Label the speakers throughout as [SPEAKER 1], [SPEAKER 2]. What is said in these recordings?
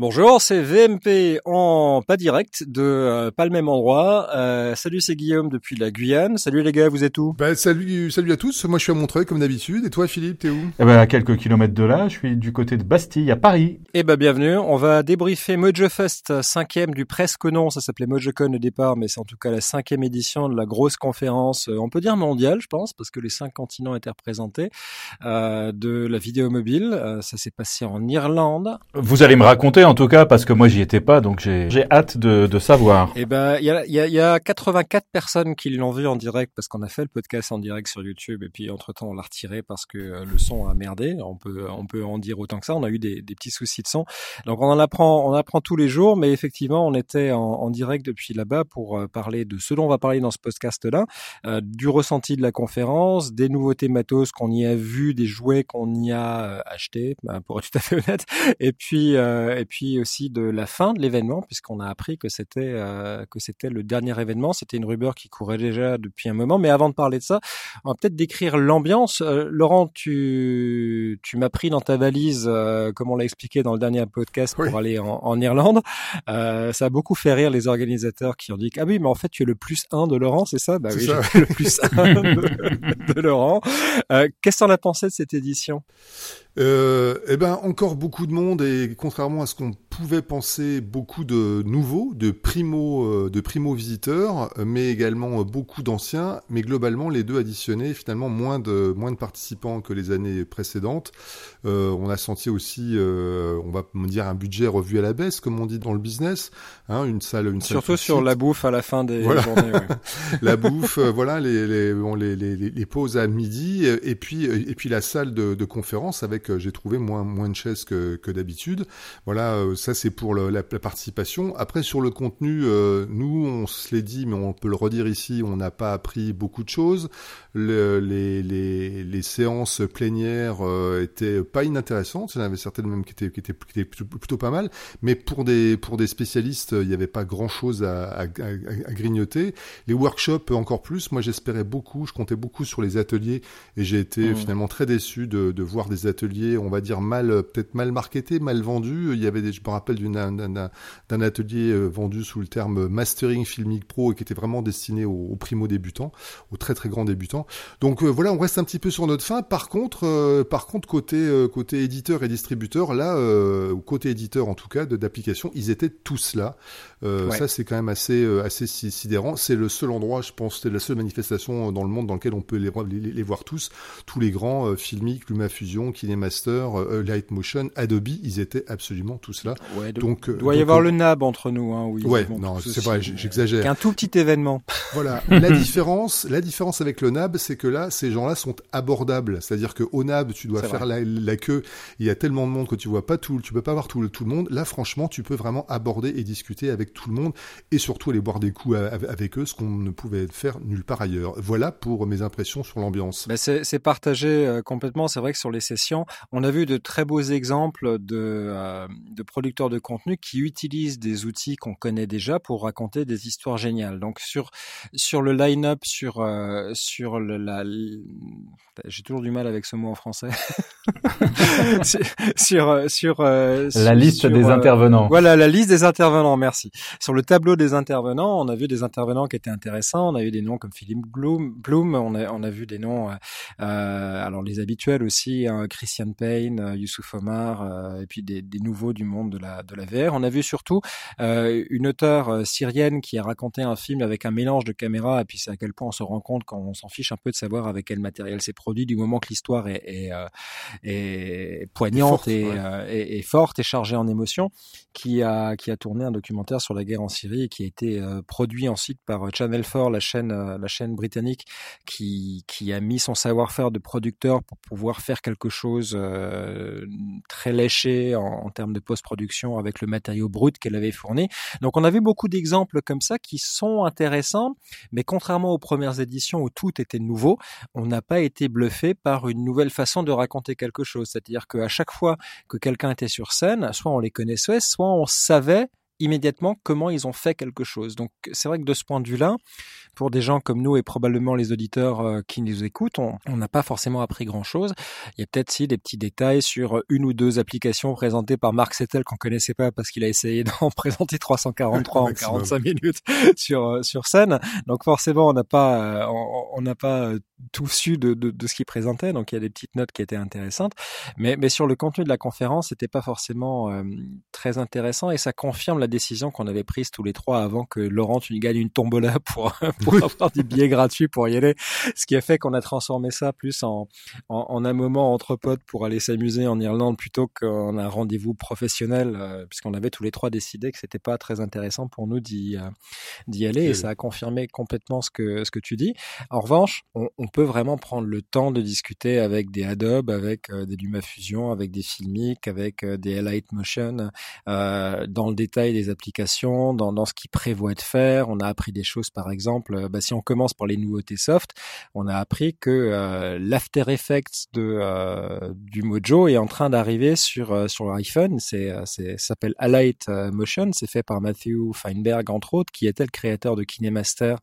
[SPEAKER 1] Bonjour, c'est VMP en pas direct de euh, pas le même endroit. Euh, salut, c'est Guillaume depuis la Guyane. Salut les gars, vous êtes où?
[SPEAKER 2] Bah, Salut, salut à tous. Moi, je suis à Montreuil comme d'habitude. Et toi, Philippe, t'es où?
[SPEAKER 3] Eh ben, à quelques kilomètres de là, je suis du côté de Bastille, à Paris.
[SPEAKER 1] Eh ben, bienvenue. On va débriefer Mojo Fest, cinquième du presque non. Ça s'appelait MojoCon au départ, mais c'est en tout cas la cinquième édition de la grosse conférence. Euh, on peut dire mondiale, je pense, parce que les cinq continents étaient représentés euh, de la vidéo mobile. Euh, ça s'est passé en Irlande.
[SPEAKER 3] Vous allez me raconter en tout cas, parce que moi j'y étais pas, donc j'ai hâte de, savoir.
[SPEAKER 1] Eh ben, il y a, y, a, y a 84 personnes qui l'ont vu en direct parce qu'on a fait le podcast en direct sur YouTube et puis entre temps on l'a retiré parce que euh, le son a merdé. On peut, on peut en dire autant que ça. On a eu des, des petits soucis de son, donc on en apprend, on apprend tous les jours. Mais effectivement, on était en, en direct depuis là-bas pour euh, parler de ce dont on va parler dans ce podcast-là, euh, du ressenti de la conférence, des nouveautés matos qu'on y a vu, des jouets qu'on y a achetés, bah, pour être tout à fait honnête, et puis euh, et puis aussi de la fin de l'événement, puisqu'on a appris que c'était euh, que c'était le dernier événement. C'était une rumeur qui courait déjà depuis un moment. Mais avant de parler de ça, on va peut-être décrire l'ambiance. Euh, Laurent, tu tu m'as pris dans ta valise, euh, comme on l'a expliqué dans le dernier podcast, pour aller en, en Irlande. ça a beaucoup fait rire les organisateurs qui ont dit ah oui, mais en fait tu es le plus un de Laurent, c'est ça? Bah oui, le plus un de, de Laurent. Qu'est-ce que t'en as pensé de cette édition?
[SPEAKER 2] euh, eh ben encore beaucoup de monde et contrairement à ce qu'on pouvait penser, beaucoup de nouveaux, de primo, euh, de primo visiteurs, mais également beaucoup d'anciens. Mais globalement, les deux additionnés, finalement moins de moins de participants que les années précédentes. Euh, on a senti aussi, euh, on va dire un budget revu à la baisse, comme on dit dans le business. Hein, une salle, une
[SPEAKER 1] surtout sur la bouffe à la fin des journées. Ouais.
[SPEAKER 2] la bouffe, euh, voilà les les, bon, les, les, les pauses à midi et puis et puis la salle de, de conférence avec j'ai trouvé moins moins de chaises que, que d'habitude. Voilà, euh, ça c'est pour le, la, la, participation. Après sur le contenu, euh, nous on se l'est dit, mais on peut le redire ici, on n'a pas appris beaucoup de choses. Le, les, les, les séances plénières euh, étaient pas inintéressantes. Il y en avait certaines même qui étaient qui étaient, qui étaient plutôt, plutôt, pas mal, mais pour des pour des spécialistes, il n'y avait pas grand chose à, à, à, à, grignoter. Les workshops encore plus. Moi j'espérais beaucoup, je comptais beaucoup sur les ateliers et j'ai été mmh. finalement très déçu de, de voir des ateliers on va dire mal, peut-être mal marketé, mal vendu. Il y avait, des, je me rappelle d'un atelier euh, vendu sous le terme Mastering Filmic Pro et qui était vraiment destiné aux, primo débutants, aux très très grands débutants. Donc euh, voilà, on reste un petit peu sur notre fin. Par contre, euh, par contre côté côté éditeur et distributeur, là, côté éditeur en tout cas d'application, ils étaient tous là. Ouais. Ça c'est quand même assez assez sidérant. C'est le seul endroit, je pense, c'est la seule manifestation dans le monde dans lequel on peut les, les, les voir tous, tous les grands euh, Filmic, LumaFusion, Kinemaster Master, euh, Light Motion, Adobe, ils étaient absolument tous là.
[SPEAKER 1] Ouais, donc, il doit y donc, avoir le NAB entre nous, hein, oui.
[SPEAKER 2] Ouais, non, c'est vrai, j'exagère.
[SPEAKER 1] Un tout petit événement.
[SPEAKER 2] Voilà. la différence, la différence avec le NAB, c'est que là, ces gens-là sont abordables. C'est-à-dire que au NAB, tu dois faire la, la, queue. Il y a tellement de monde que tu vois pas tout, tu peux pas voir tout le, tout le monde. Là, franchement, tu peux vraiment aborder et discuter avec tout le monde et surtout aller boire des coups avec eux, ce qu'on ne pouvait faire nulle part ailleurs. Voilà pour mes impressions sur l'ambiance.
[SPEAKER 1] Ben c'est partagé euh, complètement. C'est vrai que sur les sessions, on a vu de très beaux exemples de, euh, de producteurs de contenu qui utilisent des outils qu'on connaît déjà pour raconter des histoires géniales. Donc sur sur le line-up, sur euh, sur le, la, j'ai toujours du mal avec ce mot en français. sur sur
[SPEAKER 3] la liste sur, des euh, intervenants.
[SPEAKER 1] Voilà la liste des intervenants. Merci. Sur le tableau des intervenants, on a vu des intervenants qui étaient intéressants. On a eu des noms comme Philippe Bloom. Bloom on a on a vu des noms. alors les habituels aussi, hein, Christian Payne, euh, Youssouf Omar, euh, et puis des, des, nouveaux du monde de la, de la VR. On a vu surtout euh, une auteure syrienne qui a raconté un film avec un mélange de caméras, et puis c'est à quel point on se rend compte quand on s'en fiche un peu de savoir avec quel matériel c'est produit, du moment que l'histoire est, est, est, poignante et, forte, ouais. et, et, forte et chargée en émotions, qui a, qui a tourné un documentaire sur la guerre en Syrie et qui a été produit ensuite par Channel 4, la chaîne, la chaîne britannique, qui, qui a mis son savoir-faire de producteur pour pouvoir faire quelque chose euh, très léché en, en, termes de post-production avec le matériau brut qu'elle avait fourni. Donc on avait beaucoup d'exemples comme ça qui sont intéressants, mais contrairement aux premières éditions où tout était nouveau, on n'a pas été bluffé par une nouvelle façon de raconter quelque chose. C'est-à-dire qu'à chaque fois que quelqu'un était sur scène, soit on les connaissait, soit on savait immédiatement comment ils ont fait quelque chose. Donc c'est vrai que de ce point de vue-là, pour des gens comme nous et probablement les auditeurs euh, qui nous écoutent, on n'a pas forcément appris grand-chose. Il y a peut-être si des petits détails sur une ou deux applications présentées par Marc Settel qu'on connaissait pas parce qu'il a essayé d'en présenter 343 en 45 minutes sur euh, sur scène. Donc forcément, on n'a pas euh, on n'a pas tout su de, de, de ce qu'il présentait. Donc il y a des petites notes qui étaient intéressantes, mais mais sur le contenu de la conférence, c'était pas forcément très intéressant et ça confirme la décision qu'on avait prise tous les trois avant que Laurent tu gagne une tombola pour pour avoir des billets gratuits pour y aller. Ce qui a fait qu'on a transformé ça plus en, en, un moment entre potes pour aller s'amuser en Irlande plutôt qu'en un rendez-vous professionnel, euh, puisqu'on avait tous les trois décidé que c'était pas très intéressant pour nous d'y euh, d'y aller et ça a confirmé complètement ce que ce que tu dis. En revanche, on, on peut vraiment prendre le temps de discuter avec des Adobe, avec euh, des LumaFusion, avec des Filmic, avec des Light Motion, dans le détail des applications, dans, dans ce qu'ils prévoient de faire. On a appris des choses, par exemple, euh, bah, si on commence par les nouveautés soft, on a appris que euh, l'After Effects de euh, du Mojo est en train d'arriver sur sur l'iPhone. C'est c'est s'appelle Alight Motion. C'est fait par Matthew Feinberg entre autres, qui était le créateur de KineMaster,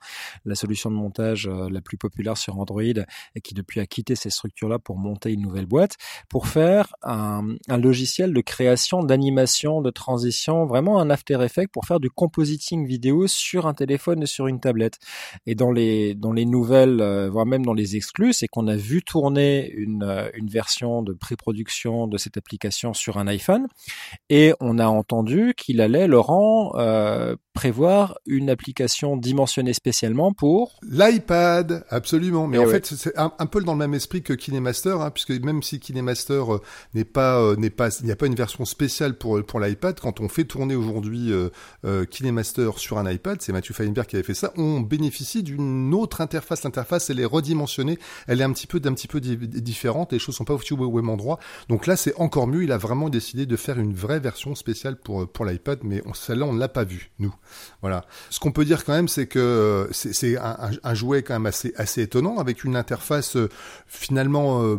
[SPEAKER 1] la solution de montage la plus populaire sur Android et qui depuis a quitté ces structures-là pour monter une nouvelle boîte pour faire un, un logiciel de création, d'animation, de transition, vraiment un After Effects pour faire du compositing vidéo sur un téléphone et sur une tablette. Et dans les dans les nouvelles, euh, voire même dans les exclus, c'est qu'on a vu tourner une euh, une version de pré-production de cette application sur un iPhone, et on a entendu qu'il allait Laurent euh, prévoir une application dimensionnée spécialement pour
[SPEAKER 2] l'iPad, absolument. Mais, en fait, c'est un, peu dans le même esprit que KineMaster, hein, puisque même si KineMaster euh, n'est pas n'est pas il n'y a pas une version spéciale pour pour l'iPad, quand on fait tourner aujourd'hui KineMaster sur un iPad, c'est Mathieu Feinberg qui avait fait ça, on bénéficie d'une autre interface. L'interface, elle est redimensionnée, elle est un petit peu d'un petit peu différente, les choses sont pas au même endroit. Donc là, c'est encore mieux. Il a vraiment décidé de faire une vraie version spéciale pour pour l'iPad, mais celle-là, on ne l'a pas vue, nous. Voilà. Ce qu'on peut dire quand même, c'est que euh, c'est un, jouet quand même assez assez étonnant, avec une interface euh, finalement euh,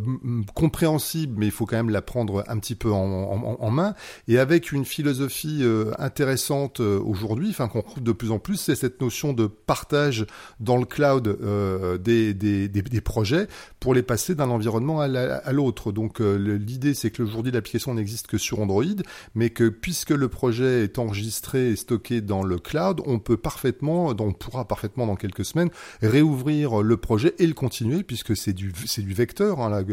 [SPEAKER 2] compréhensible, mais il faut quand même la prendre un petit peu en main, et avec une philosophie intéressante aujourd'hui, enfin qu'on trouve de plus en plus, c'est cette notion de partage dans le cloud euh, des, projets pour les passer d'un environnement à l'autre. Donc euh, l'idée c'est que aujourd'hui l'application n'existe que sur Android, mais que puisque le projet est enregistré et stocké dans le cloud, on peut parfaitement, on pourra parfaitement dans quelques semaines réouvrir le projet et le continuer puisque c'est du vecteur hein,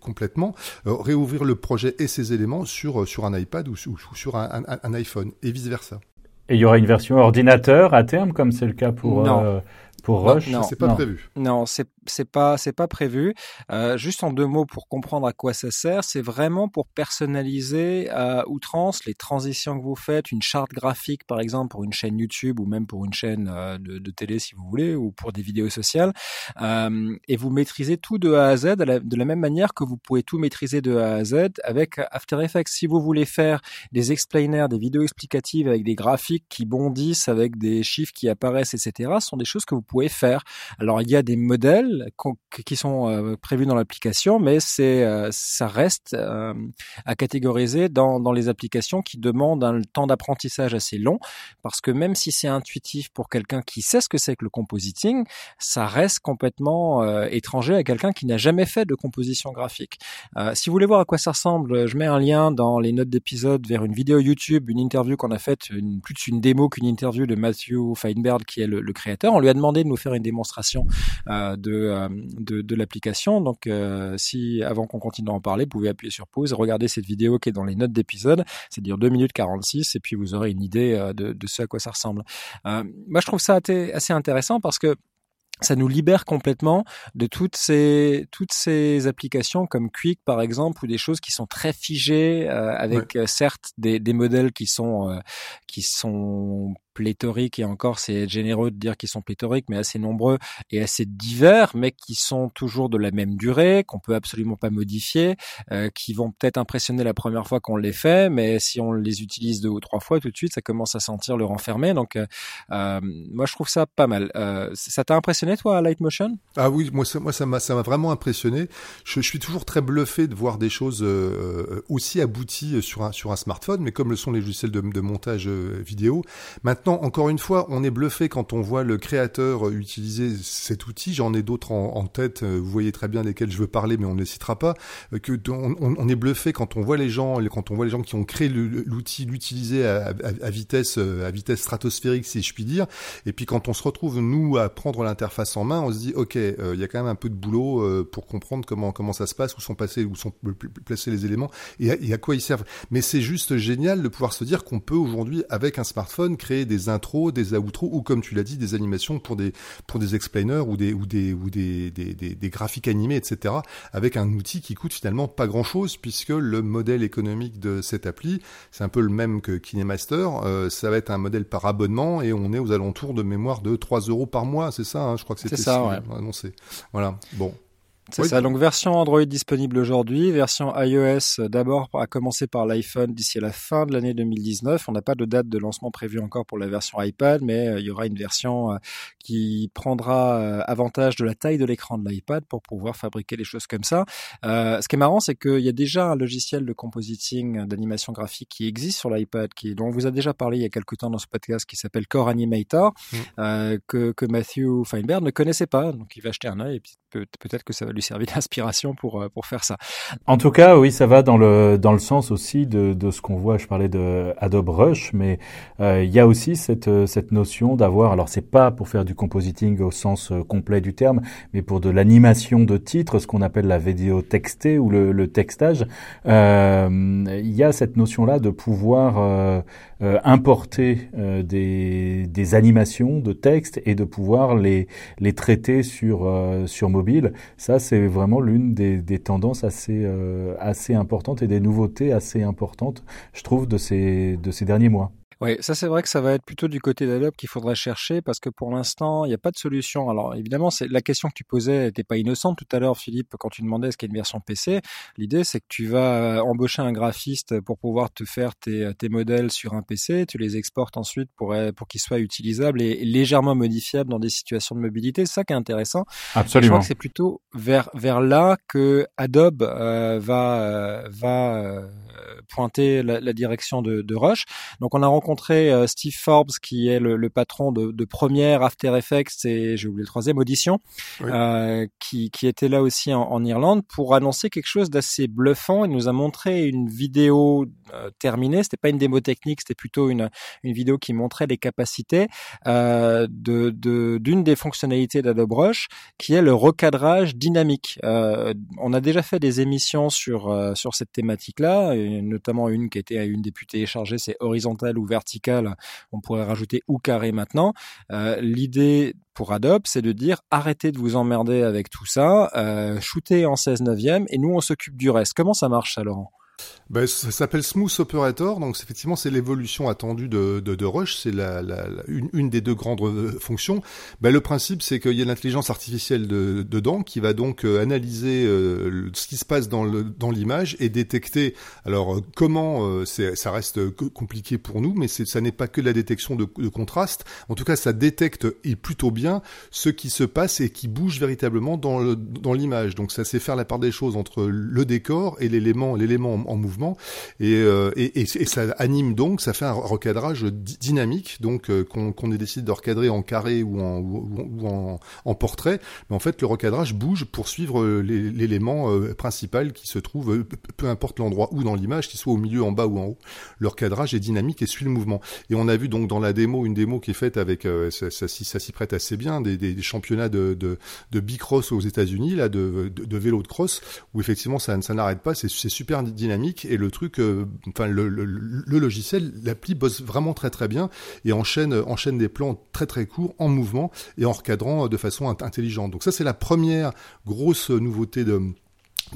[SPEAKER 2] complètement euh, réouvrir le projet et ses éléments sur un iPad ou, sur un iPhone et vice versa.
[SPEAKER 3] Et il y aura une version ordinateur à terme, comme c'est le cas pour, euh, pour Rush
[SPEAKER 2] Non, c'est pas prévu.
[SPEAKER 1] Non, c'est c'est pas c'est pas prévu. Euh, juste en deux mots pour comprendre à quoi ça sert, c'est vraiment pour personnaliser à outrance les transitions que vous faites, une charte graphique par exemple pour une chaîne YouTube ou même pour une chaîne euh, de, télé si vous voulez ou pour des vidéos sociales. Euh, et vous maîtrisez tout de A à Z de la même manière que vous pouvez tout maîtriser de A à Z avec After Effects. Si vous voulez faire des explainers, des vidéos explicatives avec des graphiques qui bondissent, avec des chiffres qui apparaissent, etc., ce sont des choses que vous pouvez faire. Alors il y a des modèles qui sont euh, prévus dans l'application, mais c'est euh, ça reste euh, à catégoriser dans, dans les applications qui demandent un temps d'apprentissage assez long, parce que même si c'est intuitif pour quelqu'un qui sait ce que c'est que le compositing, ça reste complètement étranger à quelqu'un qui n'a jamais fait de composition graphique. si vous voulez voir à quoi ça ressemble, je mets un lien dans les notes d'épisode vers une vidéo YouTube, une interview qu'on a faite, plus une démo qu'une interview de Matthew Feinberg qui est le, créateur. On lui a demandé de nous faire une démonstration euh, de, euh, de, de l'application. Donc, euh, si avant qu'on continue à en parler, vous pouvez appuyer sur pause, regarder cette vidéo qui est dans les notes d'épisode, c'est-à-dire 2 minutes 46, et puis vous aurez une idée de, de ce à quoi ça ressemble. moi, je trouve ça assez intéressant parce que ça nous libère complètement de toutes ces toutes ces applications comme Quick par exemple ou des choses qui sont très figées avec certes des, des modèles qui sont qui sont pléthoriques et encore c'est généreux de dire qu'ils sont pléthoriques mais assez nombreux et assez divers mais qui sont toujours de la même durée qu'on peut absolument pas modifier euh, qui vont peut-être impressionner la première fois qu'on les fait mais si on les utilise deux ou trois fois tout de suite ça commence à sentir le renfermer. Donc euh, euh moi je trouve ça pas mal. Euh, ça t'a impressionné toi Light Motion
[SPEAKER 2] ah oui moi ça moi ça m'a ça m'a vraiment impressionné. Je, suis toujours très bluffé de voir des choses aussi abouties sur un sur un smartphone mais comme le sont les logiciels de, de montage vidéo maintenant encore une fois, on est bluffé quand on voit le créateur utiliser cet outil. J'en ai d'autres en, tête. Euh, vous voyez très bien desquels je veux parler, mais on ne les citera pas. Euh, on, est bluffé quand on voit les gens, quand on voit les gens qui ont créé l'outil, l'utiliser à, vitesse, euh, à vitesse stratosphérique, si je puis dire. Et puis quand on se retrouve nous à prendre l'interface en main, on se dit ok, il y a quand même un peu de boulot pour comprendre comment comment ça se passe, où sont passés, où sont placés les éléments et à, et à quoi ils servent. Mais c'est juste génial de pouvoir se dire qu'on peut aujourd'hui avec un smartphone créer des intros, des outros ou comme tu l'as dit, des animations pour des pour des explainers ou des ou des ou des, des, des, graphiques animés, etc. Avec un outil qui coûte finalement pas grand chose puisque le modèle économique de cette appli, c'est un peu le même que KineMaster. Euh, ça va être un modèle par abonnement et on est aux alentours de mémoire de 3 euros par mois, c'est ça hein, Je crois que c'était
[SPEAKER 1] ça, ouais.
[SPEAKER 2] annoncé. Voilà. Bon.
[SPEAKER 1] C'est ça. Donc version Android disponible aujourd'hui, version iOS euh, d'abord à commencer par l'iPhone d'ici à la fin de l'année 2019. On n'a pas de date de lancement prévue encore pour la version iPad, mais euh, il y aura une version euh, qui prendra avantage de la taille de l'écran de l'iPad pour pouvoir fabriquer les choses comme ça. ce qui est marrant, c'est qu'il y a déjà un logiciel de compositing, d'animation graphique qui existe sur l'iPad, qui dont on vous a déjà parlé il y a quelques temps dans ce podcast, qui s'appelle Core Animator, mmh. que, que Matthew Feinberg ne connaissait pas. Donc il va acheter un œil et peut-être que ça va lui servir d'inspiration pour euh, pour faire ça.
[SPEAKER 3] En tout cas, oui, ça va dans le dans le sens aussi de de ce qu'on voit. Je parlais de Adobe Rush, mais euh, il y a aussi cette euh, cette notion d'avoir. Alors, c'est pas pour faire du compositing au sens complet du terme, mais pour de l'animation de titres, ce qu'on appelle la vidéo textée ou le, le textage. Il y a cette notion-là de pouvoir importer des des animations de texte et de pouvoir les les traiter sur sur mobile ça, c'est vraiment l'une des, tendances assez, euh, assez importantes et des nouveautés assez importantes, je trouve, de ces derniers mois.
[SPEAKER 1] Oui, ça c'est vrai que ça va être plutôt du côté d'Adobe qu'il faudrait chercher parce que pour l'instant, il n'y a pas de solution. Alors évidemment, c'est la question que tu posais n'était pas innocente tout à l'heure, Philippe, quand tu demandais est-ce qu'il y a une version PC. L'idée, c'est que tu vas euh, embaucher un graphiste pour pouvoir te faire tes, tes modèles sur un PC, tu les exportes ensuite pour, euh, pour qu'ils soient utilisables et légèrement modifiables dans des situations de mobilité. C'est ça qui est intéressant.
[SPEAKER 3] Absolument. je
[SPEAKER 1] crois que c'est plutôt vers, vers là que Adobe euh, va, va pointer la, la direction de, de, Rush. Donc on a rencontré euh, Steve Forbes qui est le, le patron de, de, première After Effects et j'ai oublié le troisième Audition, euh, qui, qui, était là aussi en, en, Irlande pour annoncer quelque chose d'assez bluffant. Il nous a montré une vidéo terminée. C'était pas une démo technique, c'était plutôt une, une vidéo qui montrait les capacités euh, de d'une des fonctionnalités d'Adobe Rush, qui est le recadrage dynamique. Euh, on a déjà fait des émissions sur euh, sur cette thématique-là, notamment une qui était une des plus téléchargées, c'est horizontal ou vertical. On pourrait rajouter ou carré maintenant. Euh, L'idée pour Adobe, c'est de dire arrêtez de vous emmerder avec tout ça, euh, shootez en 16 neuvième et nous on s'occupe du reste. Comment ça marche ça, Laurent?
[SPEAKER 2] Ben, ça s'appelle Smooth Operator, donc effectivement c'est l'évolution attendue de, de, de Rush, c'est la, la, une, une, des deux grandes euh, fonctions. Ben, le principe c'est qu'il y a l'intelligence artificielle de, dedans qui va donc euh, analyser euh, ce qui se passe dans l'image dans et détecter. Alors comment c'est ça reste compliqué pour nous, mais ça n'est pas que la détection de, de, contraste. En tout cas, ça détecte et plutôt bien ce qui se passe et qui bouge véritablement dans l'image. Donc ça sait faire la part des choses entre le décor et l'élément l'élément en mouvement euh, et, ça anime donc, ça fait un recadrage dynamique donc euh, qu'on ait décidé de recadrer en carré ou en, portrait, mais en fait le recadrage bouge pour suivre euh, l'élément principal qui se trouve, peu importe l'endroit où dans l'image, qu'il soit au milieu, en bas ou en haut, le recadrage est dynamique et suit le mouvement. Et on a vu donc dans la démo, une démo qui est faite avec, ça, s'y prête assez bien, des, championnats de, de, de bicross aux États-Unis, là, de, de, vélo de cross, où effectivement ça n'arrête pas, c'est super dynamique et le truc, euh, enfin le, logiciel, l'appli bosse vraiment très très bien et enchaîne enchaîne des plans très très courts en mouvement et en recadrant de façon intelligente. Donc ça c'est la première grosse nouveauté de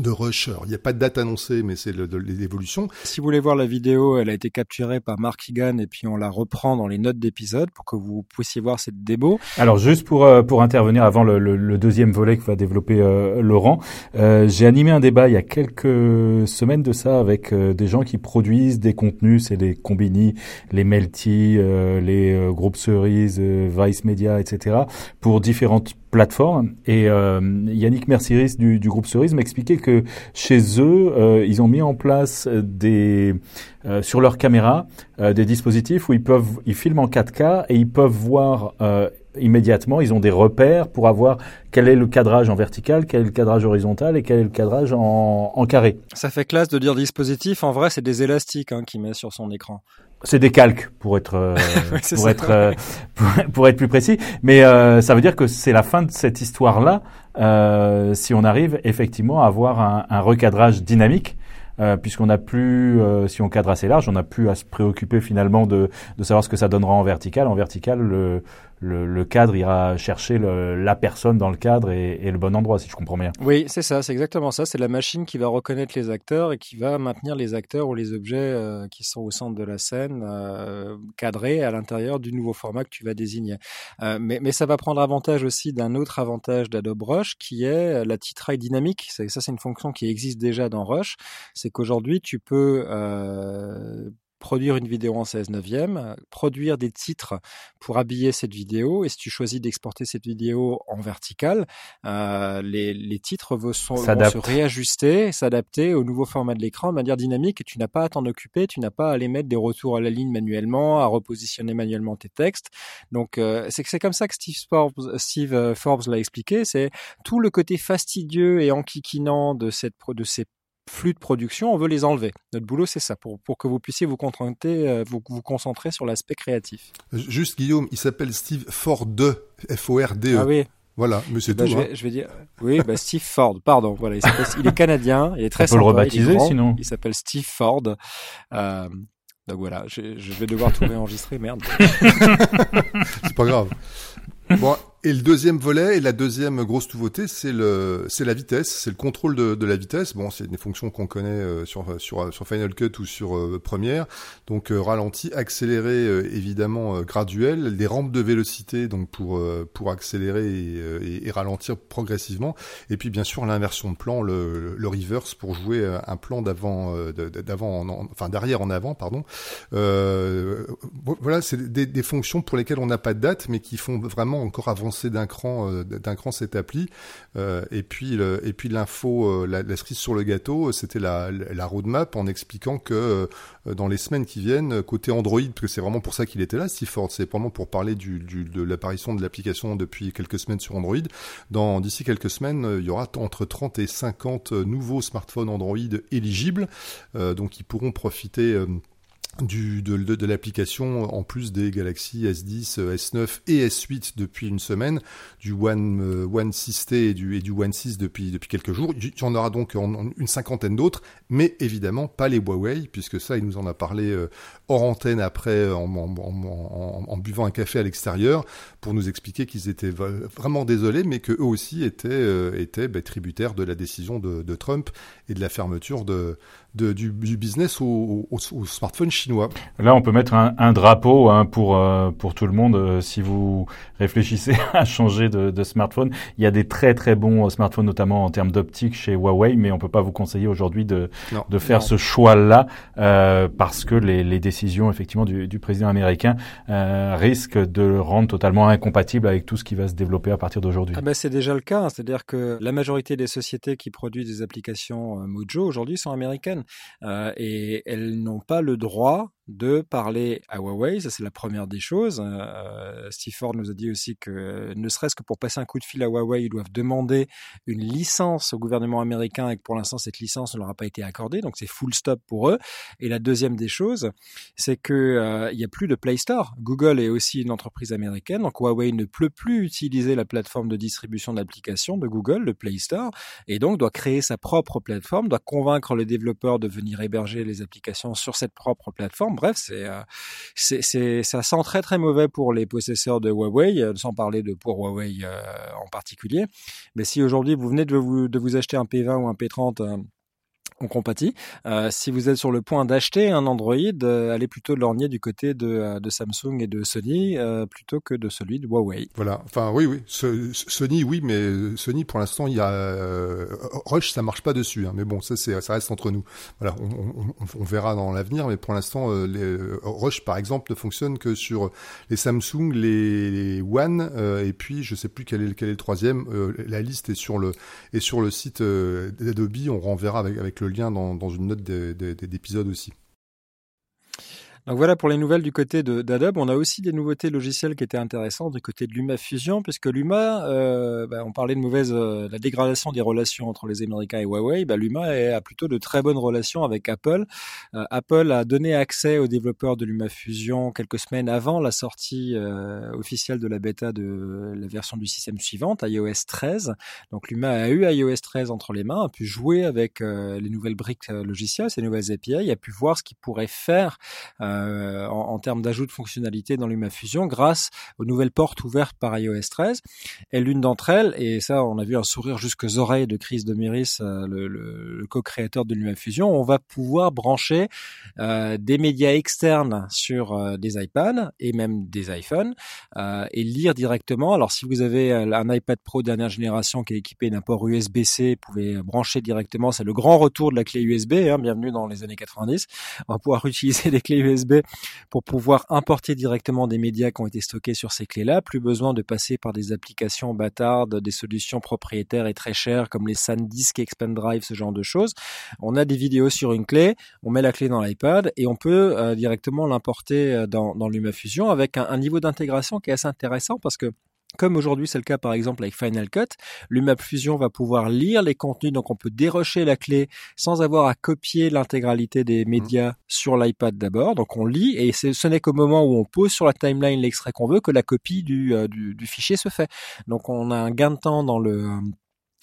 [SPEAKER 2] de Rush. Il n'y a pas de date annoncée, mais c'est l'évolution.
[SPEAKER 1] Si vous voulez voir la vidéo, elle a été capturée par Mark Egan et puis on la reprend dans les notes d'épisode pour que vous puissiez voir cette démo.
[SPEAKER 3] Alors juste pour euh, pour intervenir avant le, le, deuxième volet que va développer euh, Laurent, euh, j'ai animé un débat il y a quelques semaines de ça avec des gens qui produisent des contenus, c'est les Combini, les Melty, les groupes Cerise, Vice Media, etc. pour différentes plateforme. Et euh, Yannick Merciris du, groupe Cerise m'expliquait que chez eux, euh, ils ont mis en place des euh, sur leur caméra des dispositifs où ils peuvent ils filment en 4K et ils peuvent voir immédiatement, ils ont des repères pour avoir quel est le cadrage en vertical, quel est le cadrage horizontal et quel est le cadrage en, en carré.
[SPEAKER 1] Ça fait classe de dire dispositif. En vrai, c'est des élastiques hein, qu'il met sur son écran.
[SPEAKER 3] C'est des calques pour être euh, pour être euh, pour, être plus précis, mais euh, ça veut dire que c'est la fin de cette histoire là si on arrive effectivement à avoir un, un recadrage dynamique. puisqu'on n'a plus, si on cadre assez large, on n'a plus à se préoccuper finalement de, de savoir ce que ça donnera en vertical. En vertical, le, le, le, cadre ira chercher le, la personne dans le cadre et, et, le bon endroit, si je comprends bien.
[SPEAKER 1] Oui, c'est ça, c'est exactement ça. C'est la machine qui va reconnaître les acteurs et qui va maintenir les acteurs ou les objets euh, qui sont au centre de la scène euh, cadrés à l'intérieur du nouveau format que tu vas désigner. Euh, mais, mais, ça va prendre avantage aussi d'un autre avantage d'Adobe Rush qui est la titraille dynamique. Ça, c'est une fonction qui existe déjà dans Rush. C'est qu'aujourd'hui, tu peux euh, produire une vidéo en 16 neuvième, produire des titres pour habiller cette vidéo. Et si tu choisis d'exporter cette vidéo en vertical, euh, les, les, titres vont, sont, vont se réajuster, s'adapter au nouveau format de l'écran de manière dynamique. Et tu n'as pas à t'en occuper, tu n'as pas à aller mettre des retours à la ligne manuellement, à repositionner manuellement tes textes. Donc euh, c'est c'est comme ça que Steve Forbes, Steve euh, Forbes l'a expliqué. C'est tout le côté fastidieux et enquiquinant de cette de ces flux de production, on veut les enlever. Notre boulot, c'est ça, pour, pour que vous puissiez vous, euh, vous, vous concentrer sur l'aspect créatif.
[SPEAKER 2] Juste, Guillaume, il s'appelle Steve Ford, F-O-R-D-E.
[SPEAKER 1] Ah oui.
[SPEAKER 2] Voilà, mais c'est
[SPEAKER 1] bah,
[SPEAKER 2] tout.
[SPEAKER 1] Je, vais,
[SPEAKER 2] hein.
[SPEAKER 1] je vais dire, oui, bah Steve Ford, pardon. Voilà, il, est canadien, il est très
[SPEAKER 3] on peut le rebaptiser, sinon.
[SPEAKER 1] Il s'appelle Steve Ford. Euh, donc voilà, je, je, vais devoir tout réenregistrer, merde.
[SPEAKER 2] c'est pas grave. Bon, et le deuxième volet et la deuxième grosse nouveauté, c'est le, c'est la vitesse, c'est le contrôle de, de, la vitesse. Bon, c'est des fonctions qu'on connaît euh, sur, sur, sur Final Cut ou sur euh, Premiere. Donc euh, ralenti, accéléré, évidemment graduel, des rampes de vélocité donc pour pour accélérer et, et, ralentir progressivement. Et puis bien sûr l'inversion de plan, le, le reverse pour jouer un plan d'avant, d'avant, enfin d'arrière en avant, pardon. voilà, c'est des, des fonctions pour lesquelles on n'a pas de date, mais qui font vraiment encore avancer d'un cran, euh, d'un cran cette appli. Euh, et puis, et puis l'info, euh, la, la, cerise sur le gâteau, c'était la, la roadmap en expliquant que dans les semaines qui viennent, côté Android, parce que c'est vraiment pour ça qu'il était là, Steve Ford, c'est vraiment pour parler du de l'apparition de l'application depuis quelques semaines sur Android. Dans d'ici quelques semaines, il y aura entre 30 et 50 nouveaux smartphones Android éligibles, donc ils pourront profiter du, de, de, de l'application en plus des Galaxy S10, S9 et S8 depuis une semaine, du One euh, One 6T et du, et du One 6 depuis depuis quelques jours. Il y en aura donc une cinquantaine d'autres, mais évidemment pas les Huawei puisque ça il nous en a parlé euh, hors antenne après en, en, en, en buvant un café à l'extérieur pour nous expliquer qu'ils étaient vraiment désolés, mais que eux aussi étaient euh, étaient bah, tributaires de la décision de, de Trump et de la fermeture de de, du, du, business au, au, au, smartphone chinois.
[SPEAKER 3] Là, on peut mettre un, un drapeau hein, pour euh, pour tout le monde. Euh, si vous réfléchissez à changer de, de, smartphone, il y a des très très bons smartphones, notamment en termes d'optique chez Huawei, mais on peut pas vous conseiller aujourd'hui de non, de faire non. ce choix-là euh, parce que les, les, décisions effectivement du, président américain euh, risquent de le rendre totalement incompatible avec tout ce qui va se développer à partir d'aujourd'hui.
[SPEAKER 1] Ah ben c'est déjà le cas, hein. c'est-à-dire que la majorité des sociétés qui produisent des applications euh, Mojo aujourd'hui sont américaines euh, et elles n'ont pas le droit de parler à Huawei, ça c'est la première des choses. Euh, Steve Ford nous a dit aussi que ne serait-ce que pour passer un coup de fil à Huawei, ils doivent demander une licence au gouvernement américain et que pour l'instant cette licence ne leur a pas été accordée, donc c'est full stop pour eux. Et la deuxième des choses, c'est que euh, il y a plus de Play Store. Google est aussi une entreprise américaine, donc Huawei ne peut plus utiliser la plateforme de distribution d'applications de Google, le Play Store, et donc doit créer sa propre plateforme, doit convaincre les développeurs de venir héberger les applications sur cette propre plateforme Bref, c'est c'est ça sent très très mauvais pour les possesseurs de Huawei, sans parler de pour Huawei en particulier. Mais si aujourd'hui vous venez de vous de vous acheter un P20 ou un P30 on compatit. Euh, si vous êtes sur le point d'acheter un Android, euh, allez plutôt lorgner du côté de, euh, de Samsung et de Sony euh, plutôt que de celui de Huawei.
[SPEAKER 2] Voilà. Enfin, oui, oui. Sony, oui, mais Sony, pour l'instant, il y a euh, Rush, ça marche pas dessus. Hein, mais bon, ça, ça reste entre nous. Voilà. On, on, on verra dans l'avenir, mais pour l'instant, les Rush, par exemple, ne fonctionne que sur les Samsung, les, les One, et puis je sais plus quel est, quel est le troisième. la liste est sur le est sur le site d'Adobe. On renverra avec avec le lien dans, dans une note d'épisode aussi.
[SPEAKER 1] Donc voilà pour les nouvelles du côté d'Adobe. On a aussi des nouveautés logicielles qui étaient intéressantes du côté de LumaFusion, puisque Luma, euh, bah, on parlait de mauvaise, euh, la dégradation des relations entre les Américains et Huawei. Bah, Luma a plutôt de très bonnes relations avec Apple. Euh, Apple a donné accès aux développeurs de LumaFusion quelques semaines avant la sortie officielle de la bêta de la version du système suivante, iOS 13. Donc Luma a eu iOS 13 entre les mains, a pu jouer avec les nouvelles briques logicielles, ces nouvelles API, a pu voir ce qu'il pourrait faire. En, en, termes d'ajout de fonctionnalités dans LumaFusion grâce aux nouvelles portes ouvertes par iOS 13. Et l'une d'entre elles, et ça on a vu un sourire jusqu'aux oreilles de Chris Demiris, euh, le, le, le co-créateur de LumaFusion, on va pouvoir brancher euh, des médias externes sur euh, des iPads et même des iPhones euh, et lire directement. Alors si vous avez un iPad Pro dernière génération qui est équipé d'un port USB-C, vous pouvez brancher directement. C'est le grand retour de la clé USB. Hein, bienvenue dans les années 90. On va pouvoir utiliser des clés USB pour pouvoir importer directement des médias qui ont été stockés sur ces clés-là. Plus besoin de passer par des applications bâtardes, des solutions propriétaires et très chères comme les SanDisk, Expand ce genre de choses. On a des vidéos sur une clé, on met la clé dans l'iPad et on peut euh, directement l'importer euh, dans, dans LumaFusion avec un, un niveau d'intégration qui est assez intéressant parce que comme aujourd'hui c'est le cas par exemple avec Final Cut, l'UMAP Fusion va pouvoir lire les contenus, donc on peut dérocher la clé sans avoir à copier l'intégralité des mmh. médias sur l'iPad d'abord. Donc on lit et ce n'est qu'au moment où on pose sur la timeline l'extrait qu'on veut que la copie du, euh, du, du, fichier se fait. Donc on a un gain de temps dans le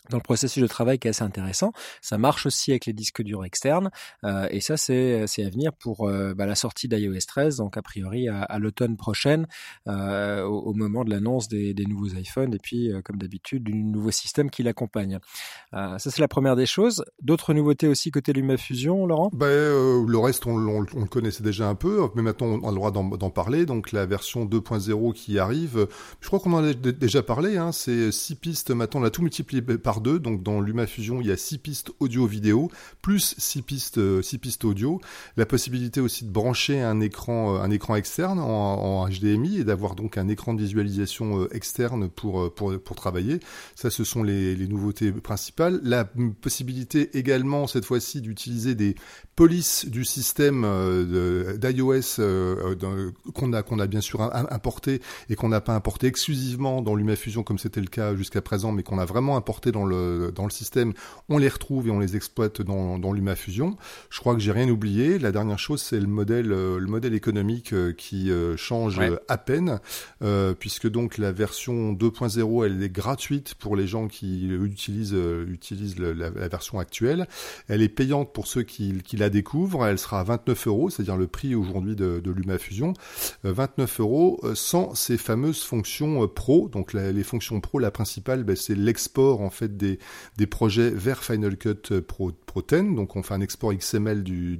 [SPEAKER 1] dans le processus de travail qui est assez intéressant. Ça marche aussi avec les disques durs externes euh, et ça c'est à venir pour euh, bah, la sortie d'iOS 13 donc a priori à, à l'automne prochaine euh, au, au, moment de l'annonce des, des, nouveaux iPhones et puis euh, comme d'habitude du nouveau système qui l'accompagne. Euh, ça c'est la première des choses. D'autres nouveautés aussi côté LumaFusion, Laurent?
[SPEAKER 2] Ben, Le reste on, on, on, le connaissait déjà un peu mais maintenant on a le droit d'en parler. Donc la version 2.0 qui arrive, je crois qu'on en a déjà parlé. Hein, c'est six pistes maintenant on a tout multiplié par deux. Donc dans LumaFusion, il y a six pistes audio-vidéo, plus six pistes, euh, six pistes audio. La possibilité aussi de brancher un écran, euh, un écran externe en, HDMI et d'avoir donc un écran de visualisation euh, externe pour, pour, travailler. Ça, ce sont les, les nouveautés principales. La possibilité également, cette fois-ci, d'utiliser des polices du système d'iOS qu'on a, qu'on a bien sûr importé et qu'on n'a pas importé exclusivement dans LumaFusion comme c'était le cas jusqu'à présent, mais qu'on a vraiment importé dans le, dans le système, on les retrouve et on les exploite dans, dans LumaFusion. Je crois que j'ai rien oublié. La dernière chose, c'est le modèle, euh, le modèle économique euh, qui euh, change ouais. à peine, euh, puisque donc la version 2.0, elle est gratuite pour les gens qui utilisent, utilisent la, la, version actuelle. Elle est payante pour ceux qui, qui la découvrent. Elle sera à 29 euros, c'est-à-dire le prix aujourd'hui de, de LumaFusion. 29 euros sans ces fameuses fonctions pro. Donc la, les fonctions pro, la principale, ben, c'est l'export en fait des, projets vers Final Cut Pro, Pro 10. Donc on fait un export XML du,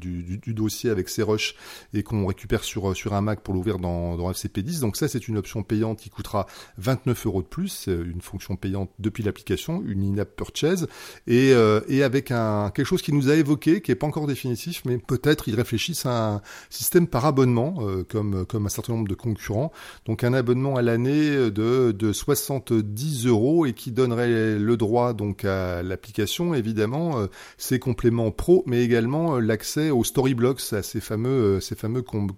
[SPEAKER 2] dossier avec ses rushs et qu'on récupère sur, sur un Mac pour l'ouvrir dans, dans FCP10. Donc ça c'est une option payante qui coûtera 29 euros de plus, une fonction payante depuis l'application, une in-app purchase et, euh, et avec un, quelque chose qui nous a évoqué, qui n'est pas encore définitif, mais peut-être ils réfléchissent à un système par abonnement euh, comme, comme un certain nombre de concurrents. Donc un abonnement à l'année de, de 70 euros et qui donnerait le droit donc à l'application, évidemment, euh, ses compléments pro, mais également euh, l'accès aux Storyblocks, à ces fameux, euh, ces fameux com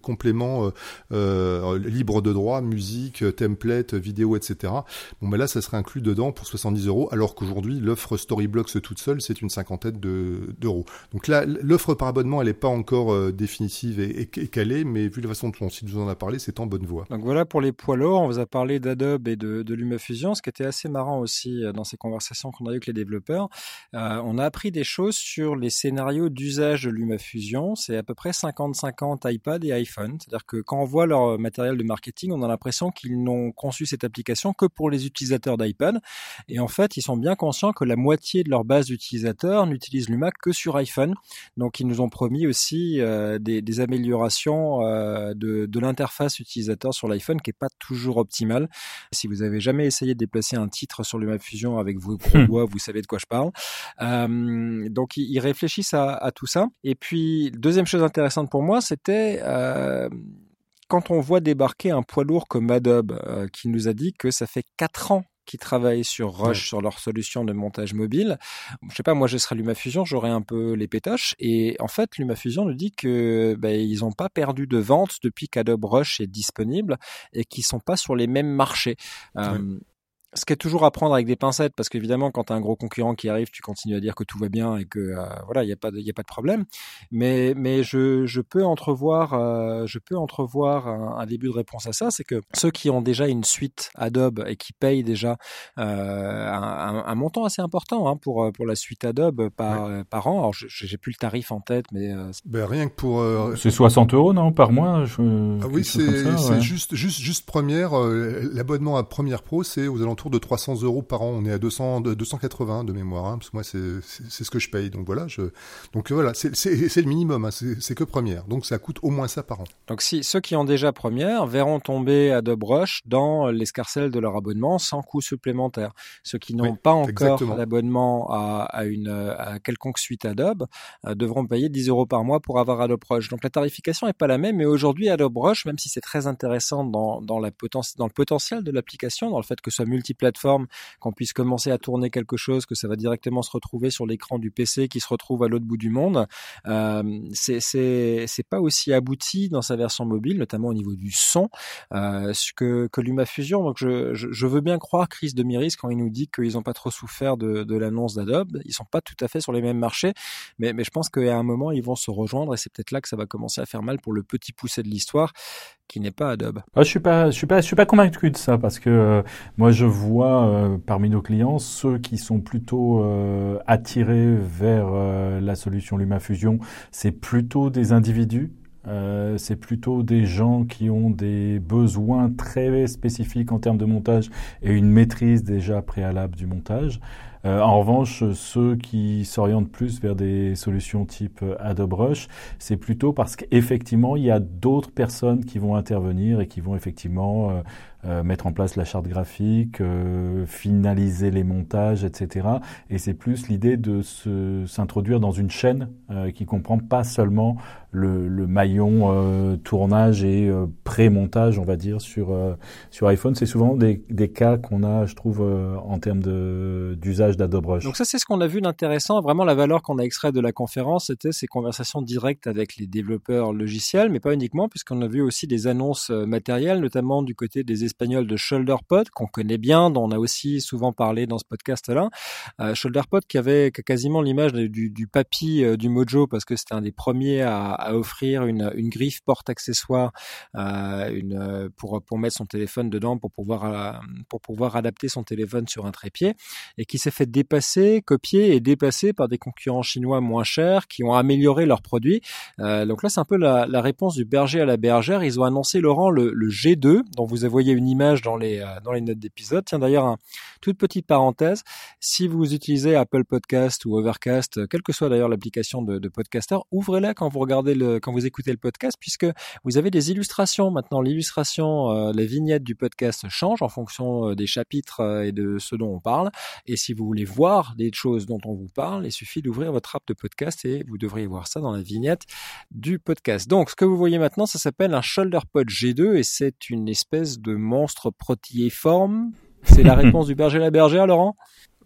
[SPEAKER 2] compléments euh, libres de droit, musique, template, vidéo, etc. Bon, ben là, ça serait inclus dedans pour 70 euros, alors qu'aujourd'hui, l'offre Storyblocks toute seule, c'est une cinquantaine d'euros. donc là, l'offre par abonnement, elle n'est pas encore définitive et, calée, mais vu la façon dont on nous en a parlé, c'est en bonne voie.
[SPEAKER 1] Donc voilà pour les poids lourds, on vous a parlé d'Adobe et de, de LumaFusion, ce qui était assez marrant aussi ces conversations qu'on a eues avec les développeurs, euh, on a appris des choses sur les scénarios d'usage de LumaFusion. C'est à peu près 50-50 iPad et iPhone. C'est-à-dire que quand on voit leur matériel de marketing, on a l'impression qu'ils n'ont conçu cette application que pour les utilisateurs d'iPad. Et en fait, ils sont bien conscients que la moitié de leur base d'utilisateurs n'utilise Luma que sur iPhone. Donc, ils nous ont promis aussi euh, des, améliorations euh, de, de l'interface utilisateur sur l'iPhone qui est pas toujours optimale. Si vous avez jamais essayé de déplacer un titre sur LumaFusion avec vos gros doigts, vous savez de quoi je parle. Euh, donc, ils réfléchissent à, à, tout ça. Et puis, deuxième chose intéressante pour moi, c'était euh, quand on voit débarquer un poids lourd comme Adobe, euh, qui nous a dit que ça fait quatre ans qu'ils travaillent sur Rush, sur leur solution de montage mobile. Je sais pas, moi je serais LumaFusion, j'aurais un peu les pétoches. Et en fait, LumaFusion nous dit que ben, ils n'ont pas perdu de vente depuis qu'Adobe Rush est disponible et qu'ils sont pas sur les mêmes marchés. Euh, ce qui est toujours à prendre avec des pincettes, parce qu'évidemment, quand tu as un gros concurrent qui arrive, tu continues à dire que tout va bien et que euh, voilà, il n'y a pas de, y a pas de problème. Mais mais je, je peux entrevoir euh, je peux entrevoir un, début de réponse à ça, c'est que ceux qui ont déjà une suite Adobe et qui payent déjà euh, un, un, montant assez important hein, pour pour la suite Adobe par par an. Alors j'ai plus le tarif en tête, mais
[SPEAKER 2] ben, rien que pour
[SPEAKER 3] c'est 60 euros non par mois.
[SPEAKER 2] Je... Ah oui, c'est juste juste juste première l'abonnement à Première Pro, c'est aux alentours de 300 euros par an. On est à 200, 280 de mémoire, hein, parce que moi c'est ce que je paye. Donc voilà, je, donc voilà, c'est le minimum. Hein, c'est que première. Donc ça coûte au moins ça par an.
[SPEAKER 1] Donc si ceux qui ont déjà première verront tomber Adobe Rush dans l'escarcelle de leur abonnement sans coût supplémentaire. Ceux qui n'ont pas encore l'abonnement à, à, une à quelconque suite Adobe euh, devront payer 10 euros par mois pour avoir Adobe Rush. Donc la tarification est pas la même. Mais aujourd'hui Adobe Rush, même si c'est très intéressant dans, dans, la dans le potentiel de l'application, dans le fait que ce soit multi plateforme, qu'on puisse commencer à tourner quelque chose, que ça va directement se retrouver sur l'écran du PC qui se retrouve à l'autre bout du monde. Euh, c'est pas aussi abouti dans sa version mobile, notamment au niveau du son, euh, que que LumaFusion. Donc je, je, je, veux bien croire Chris Demiris quand il nous dit qu'ils n'ont pas trop souffert de, de l'annonce d'Adobe. Ils sont pas tout à fait sur les mêmes marchés, mais mais je pense qu'à un moment ils vont se rejoindre et c'est peut-être là que ça va commencer à faire mal pour le petit poussé de l'histoire qui n'est pas Adobe.
[SPEAKER 3] Ah, je suis pas, je suis pas, je suis pas convaincu de ça parce que euh, moi je vois euh, parmi nos clients ceux qui sont plutôt euh, attirés vers la solution LumaFusion, c'est plutôt des individus. c'est plutôt des gens qui ont des besoins très spécifiques en termes de montage et une maîtrise déjà préalable du montage. Euh, en revanche, ceux qui s'orientent plus vers des solutions type euh, Adobe Rush, c'est plutôt parce qu'effectivement, il y a d'autres personnes qui vont intervenir et qui vont effectivement euh, euh, mettre en place la charte graphique, euh, finaliser les montages, etc. Et c'est plus l'idée de s'introduire dans une chaîne euh, qui comprend pas seulement le, le maillon tournage et pré-montage, on va dire, sur, sur iPhone. C'est souvent des, des cas qu'on a, je trouve, en termes d'usage d'Adobe Rush.
[SPEAKER 1] Donc ça, c'est ce qu'on a vu d'intéressant. Vraiment, la valeur qu'on a extrait de la conférence, c'était ces conversations directes avec les développeurs logiciels, mais pas uniquement, puisqu'on a vu aussi des annonces matérielles, notamment du côté des espagnol de ShoulderPod qu'on connaît bien, dont on a aussi souvent parlé dans ce podcast-là. Euh, ShoulderPod qui avait quasiment l'image du, papy euh, du Mojo parce que c'était un des premiers à, offrir une, griffe porte-accessoire euh, pour, mettre son téléphone dedans pour pouvoir, pour pouvoir adapter son téléphone sur un trépied et qui s'est fait dépasser, copier et dépasser par des concurrents chinois moins chers qui ont amélioré leurs produits. Donc là, c'est un peu la, réponse du berger à la bergère. Ils ont annoncé, Laurent, le, le G2 dont vous voyez une image dans les, euh, dans les notes d'épisode. Tiens, d'ailleurs, toute petite parenthèse, si vous utilisez Apple Podcast ou Overcast, euh, quelle que soit d'ailleurs l'application de, podcaster, ouvrez-la quand vous regardez quand vous écoutez le podcast, puisque vous avez des illustrations. Maintenant, l'illustration, euh, la vignette du podcast change en fonction des chapitres et de ce dont on parle. Et si vous voulez voir des choses dont on vous parle, il suffit d'ouvrir votre app de podcast et vous devriez voir ça dans la vignette du podcast. Donc, ce que vous voyez maintenant, ça s'appelle un ShoulderPod G2 et c'est une espèce de monstre protéiforme C'est la réponse du berger à la bergère, Laurent?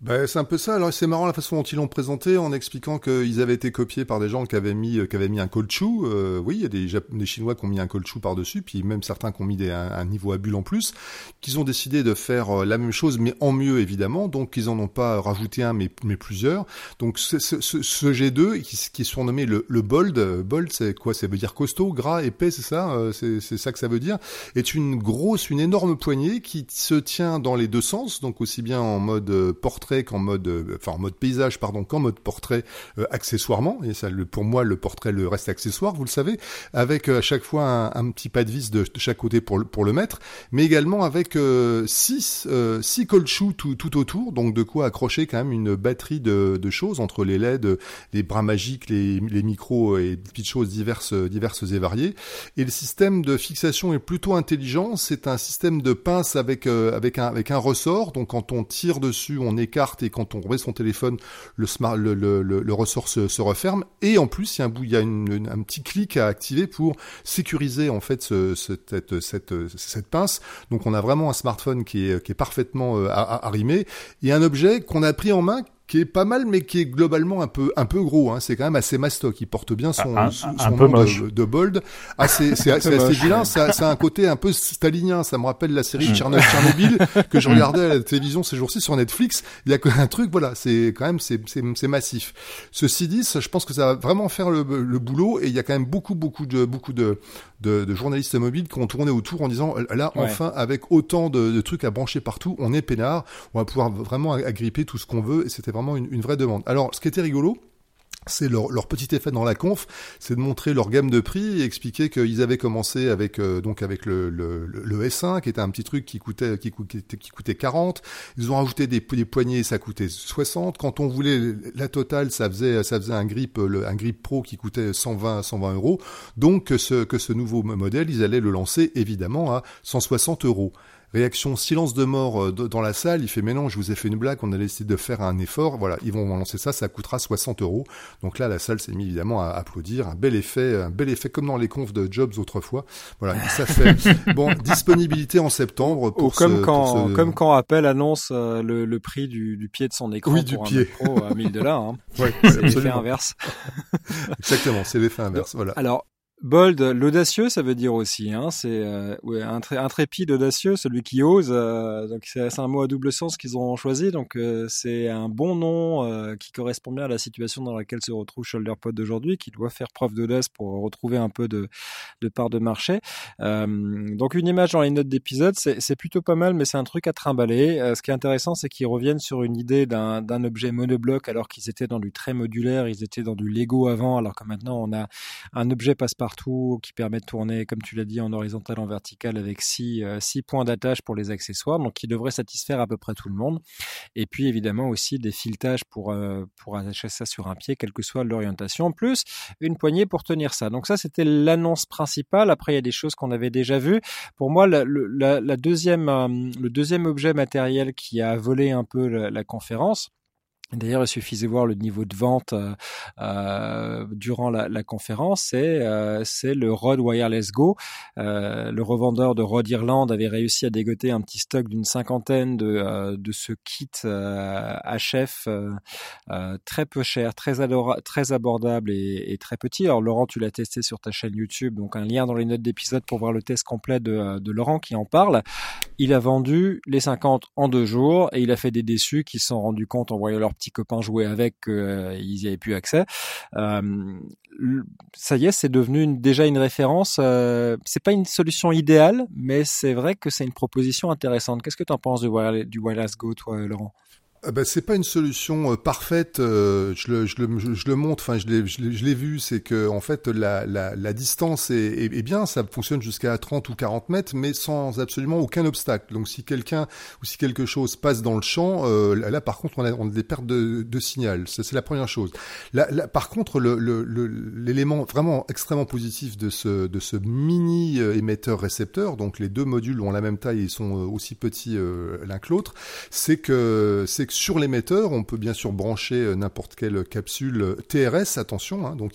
[SPEAKER 2] Bah, c'est un peu ça. Alors c'est marrant la façon dont ils l'ont présenté en expliquant qu'ils avaient été copiés par des gens qui avaient mis qui avaient mis un caoutchouc. Euh, oui, il y a des, des Chinois qui ont mis un caoutchouc par dessus, puis même certains qui ont mis des, un, niveau à bulle en plus. Qu'ils ont décidé de faire euh, la même chose, mais en mieux évidemment. Donc ils en ont pas rajouté un, mais, mais plusieurs. Donc ce, ce, ce G2 qui, qui, est surnommé le, le bold. Bold, c'est quoi? Ça veut dire costaud, gras, épais, c'est ça euh, C'est ça que ça veut dire. Est une grosse, une énorme poignée qui se tient dans les deux sens, donc aussi bien en mode portrait qu'en mode, enfin en mode paysage pardon, qu'en mode portrait accessoirement. Et ça, le, pour moi, le portrait le reste accessoire, vous le savez, avec à chaque fois un, un petit pas de vis de, chaque côté pour le, pour le mettre, mais également avec six six cold shoes tout, tout autour, donc de quoi accrocher quand même une batterie de, de choses entre les LED, les bras magiques, les, les micros et petites choses diverses diverses et variées. Et le système de fixation est plutôt intelligent. C'est un système de pince avec euh, avec un avec un ressort. Donc quand on tire dessus, on et quand on remet son téléphone, le smart ressort se, referme. Et en plus, il y a un il y a un petit clic à activer pour sécuriser en fait ce, cette, cette cette pince. Donc on a vraiment un smartphone qui est qui est parfaitement euh, arrimé et un objet qu'on a pris en main qui est pas mal, mais qui est globalement un peu un peu gros. Hein. C'est quand même assez mastoc. Il porte bien son,
[SPEAKER 3] un,
[SPEAKER 2] son,
[SPEAKER 3] peu
[SPEAKER 2] nom
[SPEAKER 3] de,
[SPEAKER 2] de, bold. Ah, c'est c'est assez, vilain. Ça, ça a un côté un peu stalinien. Ça me rappelle la série Tchernobyl que je regardais à la télévision ces jours-ci sur Netflix. Il y a un truc, voilà, c'est quand même c'est c'est massif. Ceci dit, je pense que ça va vraiment faire le, le boulot. Et il y a quand même beaucoup beaucoup de beaucoup de de, de journalistes mobiles qui ont tourné autour en disant là enfin avec autant de, de, trucs à brancher partout, on est peinard, on va pouvoir vraiment agripper tout ce qu'on veut. Et c'était vraiment une, vraie demande. Alors, ce qui était rigolo, c'est leur, petit effet dans la conf, c'est de montrer leur gamme de prix et expliquer qu'ils avaient commencé avec euh, le, le, le, S1 qui était un petit truc qui coûtait qui coûtait, qui coûtait 40. Ils ont rajouté des, poignées, ça coûtait 60. Quand on voulait la totale, ça faisait ça faisait un grip pro qui coûtait 120 120 euros. Donc ce que ce nouveau modèle, ils allaient le lancer évidemment à 160 euros. Réaction silence de mort euh, dans la salle. Il fait mais non, je vous ai fait une blague. On a décidé de faire un effort. Voilà, ils vont lancer ça. Ça coûtera 60 euros. Donc là, la salle s'est mis évidemment à applaudir. Un bel effet, un bel effet comme dans les confs de Jobs autrefois. Voilà, ça fait bon disponibilité en septembre. Pour
[SPEAKER 1] comme quand comme quand Apple annonce euh, le, le, prix du, du, pied de son écran
[SPEAKER 2] oui,
[SPEAKER 1] pour
[SPEAKER 2] du pied.
[SPEAKER 1] Pro à 1000 dollars. Hein.
[SPEAKER 2] ouais,
[SPEAKER 1] c'est l'effet inverse.
[SPEAKER 2] Exactement, c'est l'effet inverse. Voilà.
[SPEAKER 1] Alors Bold, l'audacieux, ça veut dire aussi. Hein, c'est euh, ouais, un intrépide, audacieux, celui qui ose. Euh, donc c'est un mot à double sens qu'ils ont choisi. Donc euh, c'est un bon nom euh, qui correspond bien à la situation dans laquelle se retrouve ShoulderPod d'aujourd'hui, qui doit faire preuve d'audace pour retrouver un peu de, de part de marché. donc une image dans les notes d'épisode, c'est plutôt pas mal, mais c'est un truc à trimballer. ce qui est intéressant, c'est qu'ils reviennent sur une idée d'un objet monobloc alors qu'ils étaient dans du très modulaire, ils étaient dans du Lego avant, alors que maintenant on a un objet passe partout qui permet de tourner, comme tu l'as dit, en horizontal, en vertical avec six, euh, six points d'attache pour les accessoires, donc qui devrait satisfaire à peu près tout le monde. Et puis évidemment aussi des filetages pour, euh, pour attacher ça sur un pied, quelle que soit l'orientation, plus une poignée pour tenir ça. Donc ça, c'était l'annonce principale. Après, il y a des choses qu'on avait déjà vues. Pour moi, la, deuxième, euh, le deuxième objet matériel qui a volé un peu la conférence, D'ailleurs, il suffisait voir le niveau de vente euh, euh durant la, la conférence. C'est euh, le Rode Wireless Go. Euh, le revendeur de Rode Irlande avait réussi à dégoter un petit stock d'une cinquantaine de euh, de ce kit HF très peu cher, très très abordable et, et, très petit. Alors Laurent, tu l'as testé sur ta chaîne YouTube, donc un lien dans les notes d'épisode pour voir le test complet de, de Laurent qui en parle. Il a vendu les 50 en deux jours et il a fait des déçus qui se sont rendus compte en voyant leur petits copains jouaient avec, euh, ils y avaient plus accès. Ça y est, c'est devenu déjà une référence. Euh, c'est pas une solution idéale, mais c'est vrai que c'est une proposition intéressante. Qu'est-ce que tu en penses du du wireless Go, toi, Laurent?
[SPEAKER 2] Ah bah, c'est pas une solution euh, parfaite. Euh, je, le, je, le, je, le, montre. Enfin, je l'ai, je l'ai vu. C'est que en fait, la, la, la distance est, est, bien. Ça fonctionne jusqu'à 30 ou 40 mètres, mais sans absolument aucun obstacle. Donc, si quelqu'un ou si quelque chose passe dans le champ, euh, là, par contre, on a, on a des pertes de, de signal. Ça, c'est la première chose. Là, là par contre, le, l'élément vraiment extrêmement positif de ce, de ce mini émetteur récepteur, donc les deux modules ont la même taille et sont aussi petits l'un que l'autre, c'est que c'est que sur l'émetteur, on peut bien sûr brancher euh, n'importe quelle capsule euh, TRS, attention, hein, donc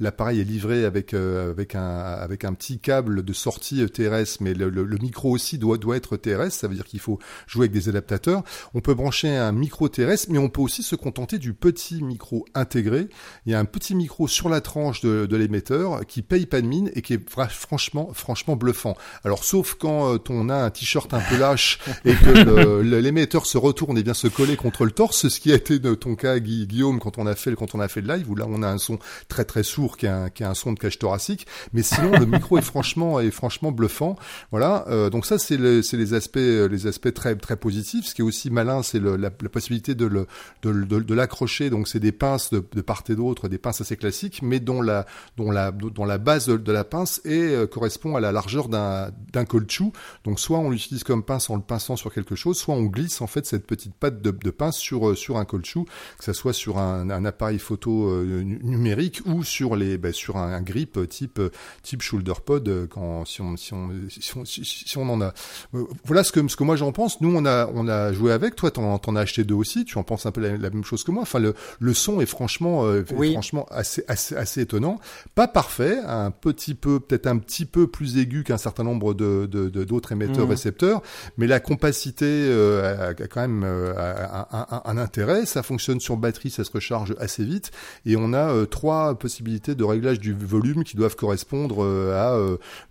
[SPEAKER 2] l'appareil est livré avec, euh, avec, un, petit câble de sortie TRS, mais le, micro aussi doit, être TRS, ça veut dire qu'il faut jouer avec des adaptateurs. On peut brancher un micro TRS, mais on peut aussi se contenter du petit micro intégré. Il y a un petit micro sur la tranche de, de l'émetteur qui paye pas de mine et qui est franchement, franchement bluffant. Alors sauf quand on a un t-shirt un peu lâche et que l'émetteur se retourne on bien se coller contre le torse, ce qui a été ton cas, Guillaume, quand on a fait quand on a fait le live, où là on a un son très très sourd qui est un, qui est un son de cage thoracique, mais sinon le micro est franchement est franchement bluffant. Voilà, euh, donc ça c'est le, les aspects les aspects très très positifs. Ce qui est aussi malin, c'est la, possibilité de le de, de, l'accrocher. Donc c'est des pinces de, de part et d'autre, des pinces assez classiques, mais dont la dont la dont la base de, la pince euh, correspond à la largeur d'un d'un caoutchouc. Donc soit on l'utilise comme pince en le pinçant sur quelque chose, soit on glisse en fait cette petite patte de, de pince sur euh, sur un caoutchouc, que ça soit sur un, un appareil photo euh, numérique ou sur les bah, sur un, grip type type shoulder pod quand si on si on si on, si on en a. Voilà ce que ce que moi j'en pense. Nous on a on a joué avec. Toi t'en en as acheté deux aussi. Tu en penses un peu la, même chose que moi. Enfin le le son est franchement franchement assez assez assez étonnant. Pas parfait, un petit peu peut-être un petit peu plus aigu qu'un certain nombre de d'autres émetteurs mmh. récepteurs, mais la compacité euh, a, quand même euh, un, intérêt. Ça fonctionne sur batterie, ça se recharge assez vite, et on a euh, trois possibilités de réglage du volume qui doivent correspondre à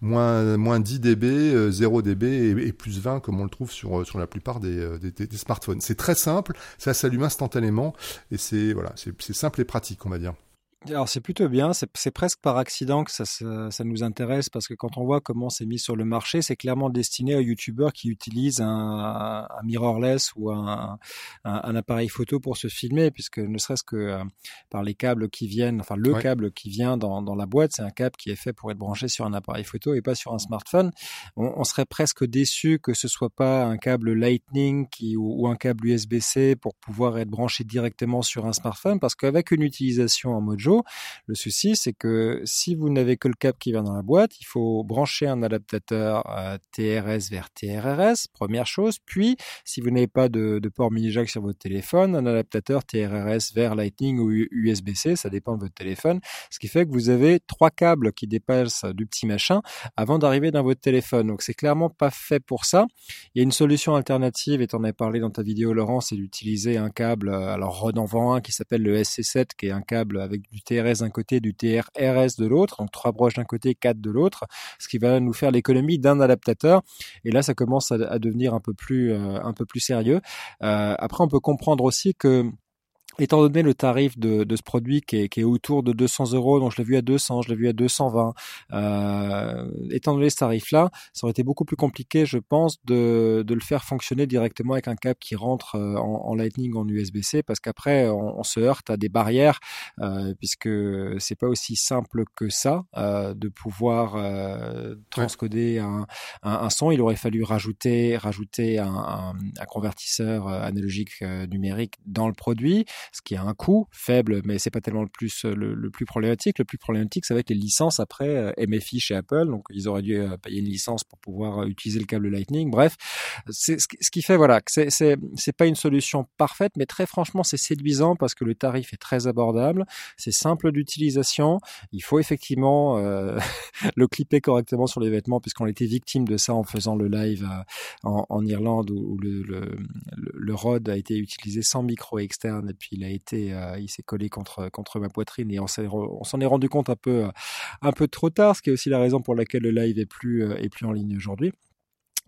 [SPEAKER 2] moins moins 10 dB, 0 dB et, plus 20 comme on le trouve sur la plupart des smartphones. C'est très simple, ça s'allume instantanément et c'est voilà, c'est simple et pratique, on va dire.
[SPEAKER 1] Alors c'est plutôt bien, c'est presque par accident que ça, ça, nous intéresse parce que quand on voit comment c'est mis sur le marché, c'est clairement destiné aux youtubeurs qui utilisent un, un mirrorless ou un, un, appareil photo pour se filmer, puisque ne serait-ce que euh, par les câbles qui viennent, enfin le câble qui vient dans, dans la boîte, c'est un câble qui est fait pour être branché sur un appareil photo et pas sur un smartphone. On, on serait presque déçu que ce soit pas un câble Lightning qui, ou, ou un câble USB-C pour pouvoir être branché directement sur un smartphone, parce qu'avec une utilisation en le souci, c'est que si vous n'avez que le câble qui vient dans la boîte, il faut brancher un adaptateur euh, TRS vers TRRS, première chose. Puis, si vous n'avez pas de, port mini jack sur votre téléphone, un adaptateur TRRS vers Lightning ou USB-C, ça dépend de votre téléphone. Ce qui fait que vous avez trois câbles qui dépassent du petit machin avant d'arriver dans votre téléphone. Donc, c'est clairement pas fait pour ça. Il y a une solution alternative, et tu en as parlé dans ta vidéo, Laurent, c'est d'utiliser un câble, euh, alors vend un qui s'appelle le SC7, qui est un câble avec du TRS d'un côté, du TRRS de l'autre, donc trois broches d'un côté, quatre de l'autre, ce qui va nous faire l'économie d'un adaptateur. Et là, ça commence à, devenir un peu plus, euh, un peu plus sérieux. Euh, après, on peut comprendre aussi que Étant donné le tarif de, de ce produit qui est, qui est, autour de 200 euros, donc je l'ai vu à 200, je l'ai vu à 220, euh, étant donné ce tarif-là, ça aurait été beaucoup plus compliqué, je pense, de, de, le faire fonctionner directement avec un câble qui rentre euh, en, en Lightning, en USB-C, parce qu'après, on, on, se heurte à des barrières, euh, puisque c'est pas aussi simple que ça euh, de pouvoir euh, transcoder un, un, un, son. Il aurait fallu rajouter, rajouter un, un convertisseur euh, analogique numérique dans le produit ce qui a un coût faible, mais c'est pas tellement le plus le, plus problématique. Le plus problématique, ça va être les licences après euh, MFI chez Apple. Donc ils auraient dû euh, payer une licence pour pouvoir euh, utiliser le câble Lightning. Bref, c'est ce qui fait voilà que c'est c'est pas une solution parfaite, mais très franchement c'est séduisant parce que le tarif est très abordable, c'est simple d'utilisation. Il faut effectivement le clipper correctement sur les vêtements puisqu'on était victime de ça en faisant le live en, Irlande où, le, le, le, rod a été utilisé sans micro externe et puis il a été, euh, il s'est collé contre ma poitrine et on s'en est rendu compte un peu un peu trop tard, ce qui est aussi la raison pour laquelle le live est plus euh, est plus en ligne aujourd'hui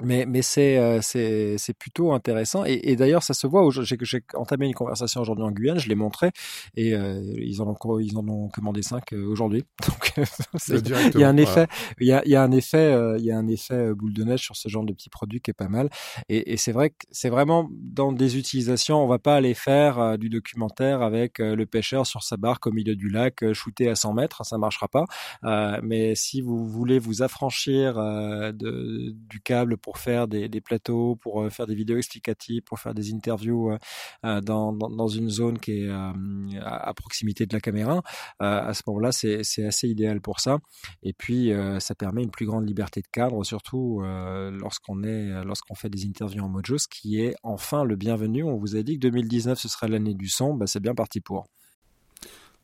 [SPEAKER 1] mais mais c'est euh, c'est c'est plutôt intéressant et, et d'ailleurs ça se voit j'ai j'ai entamé une conversation aujourd'hui en Guyane je l'ai montré et euh, ils en ont ils en ont commandé cinq euh, aujourd'hui. Donc il y a un effet il y a y a un effet il y a un effet boule de neige sur ce genre de petits produits qui est pas mal et, et c'est vrai que c'est vraiment dans des utilisations on va pas aller faire du documentaire avec le pêcheur sur sa barque au milieu du lac shooter à 100 mètres ça marchera pas. Mais si vous voulez vous affranchir de, du câble pour faire des, plateaux, pour euh, faire des vidéos explicatives, pour faire des interviews euh, euh, dans, dans, dans, une zone qui est à, proximité de la caméra. à ce moment-là, c'est assez idéal pour ça. Et puis, ça permet une plus grande liberté de cadre, surtout lorsqu'on est lorsqu'on fait des interviews en mojo, ce qui est enfin le bienvenu. On vous a dit que 2019 ce sera l'année du son, bah, c'est bien parti pour.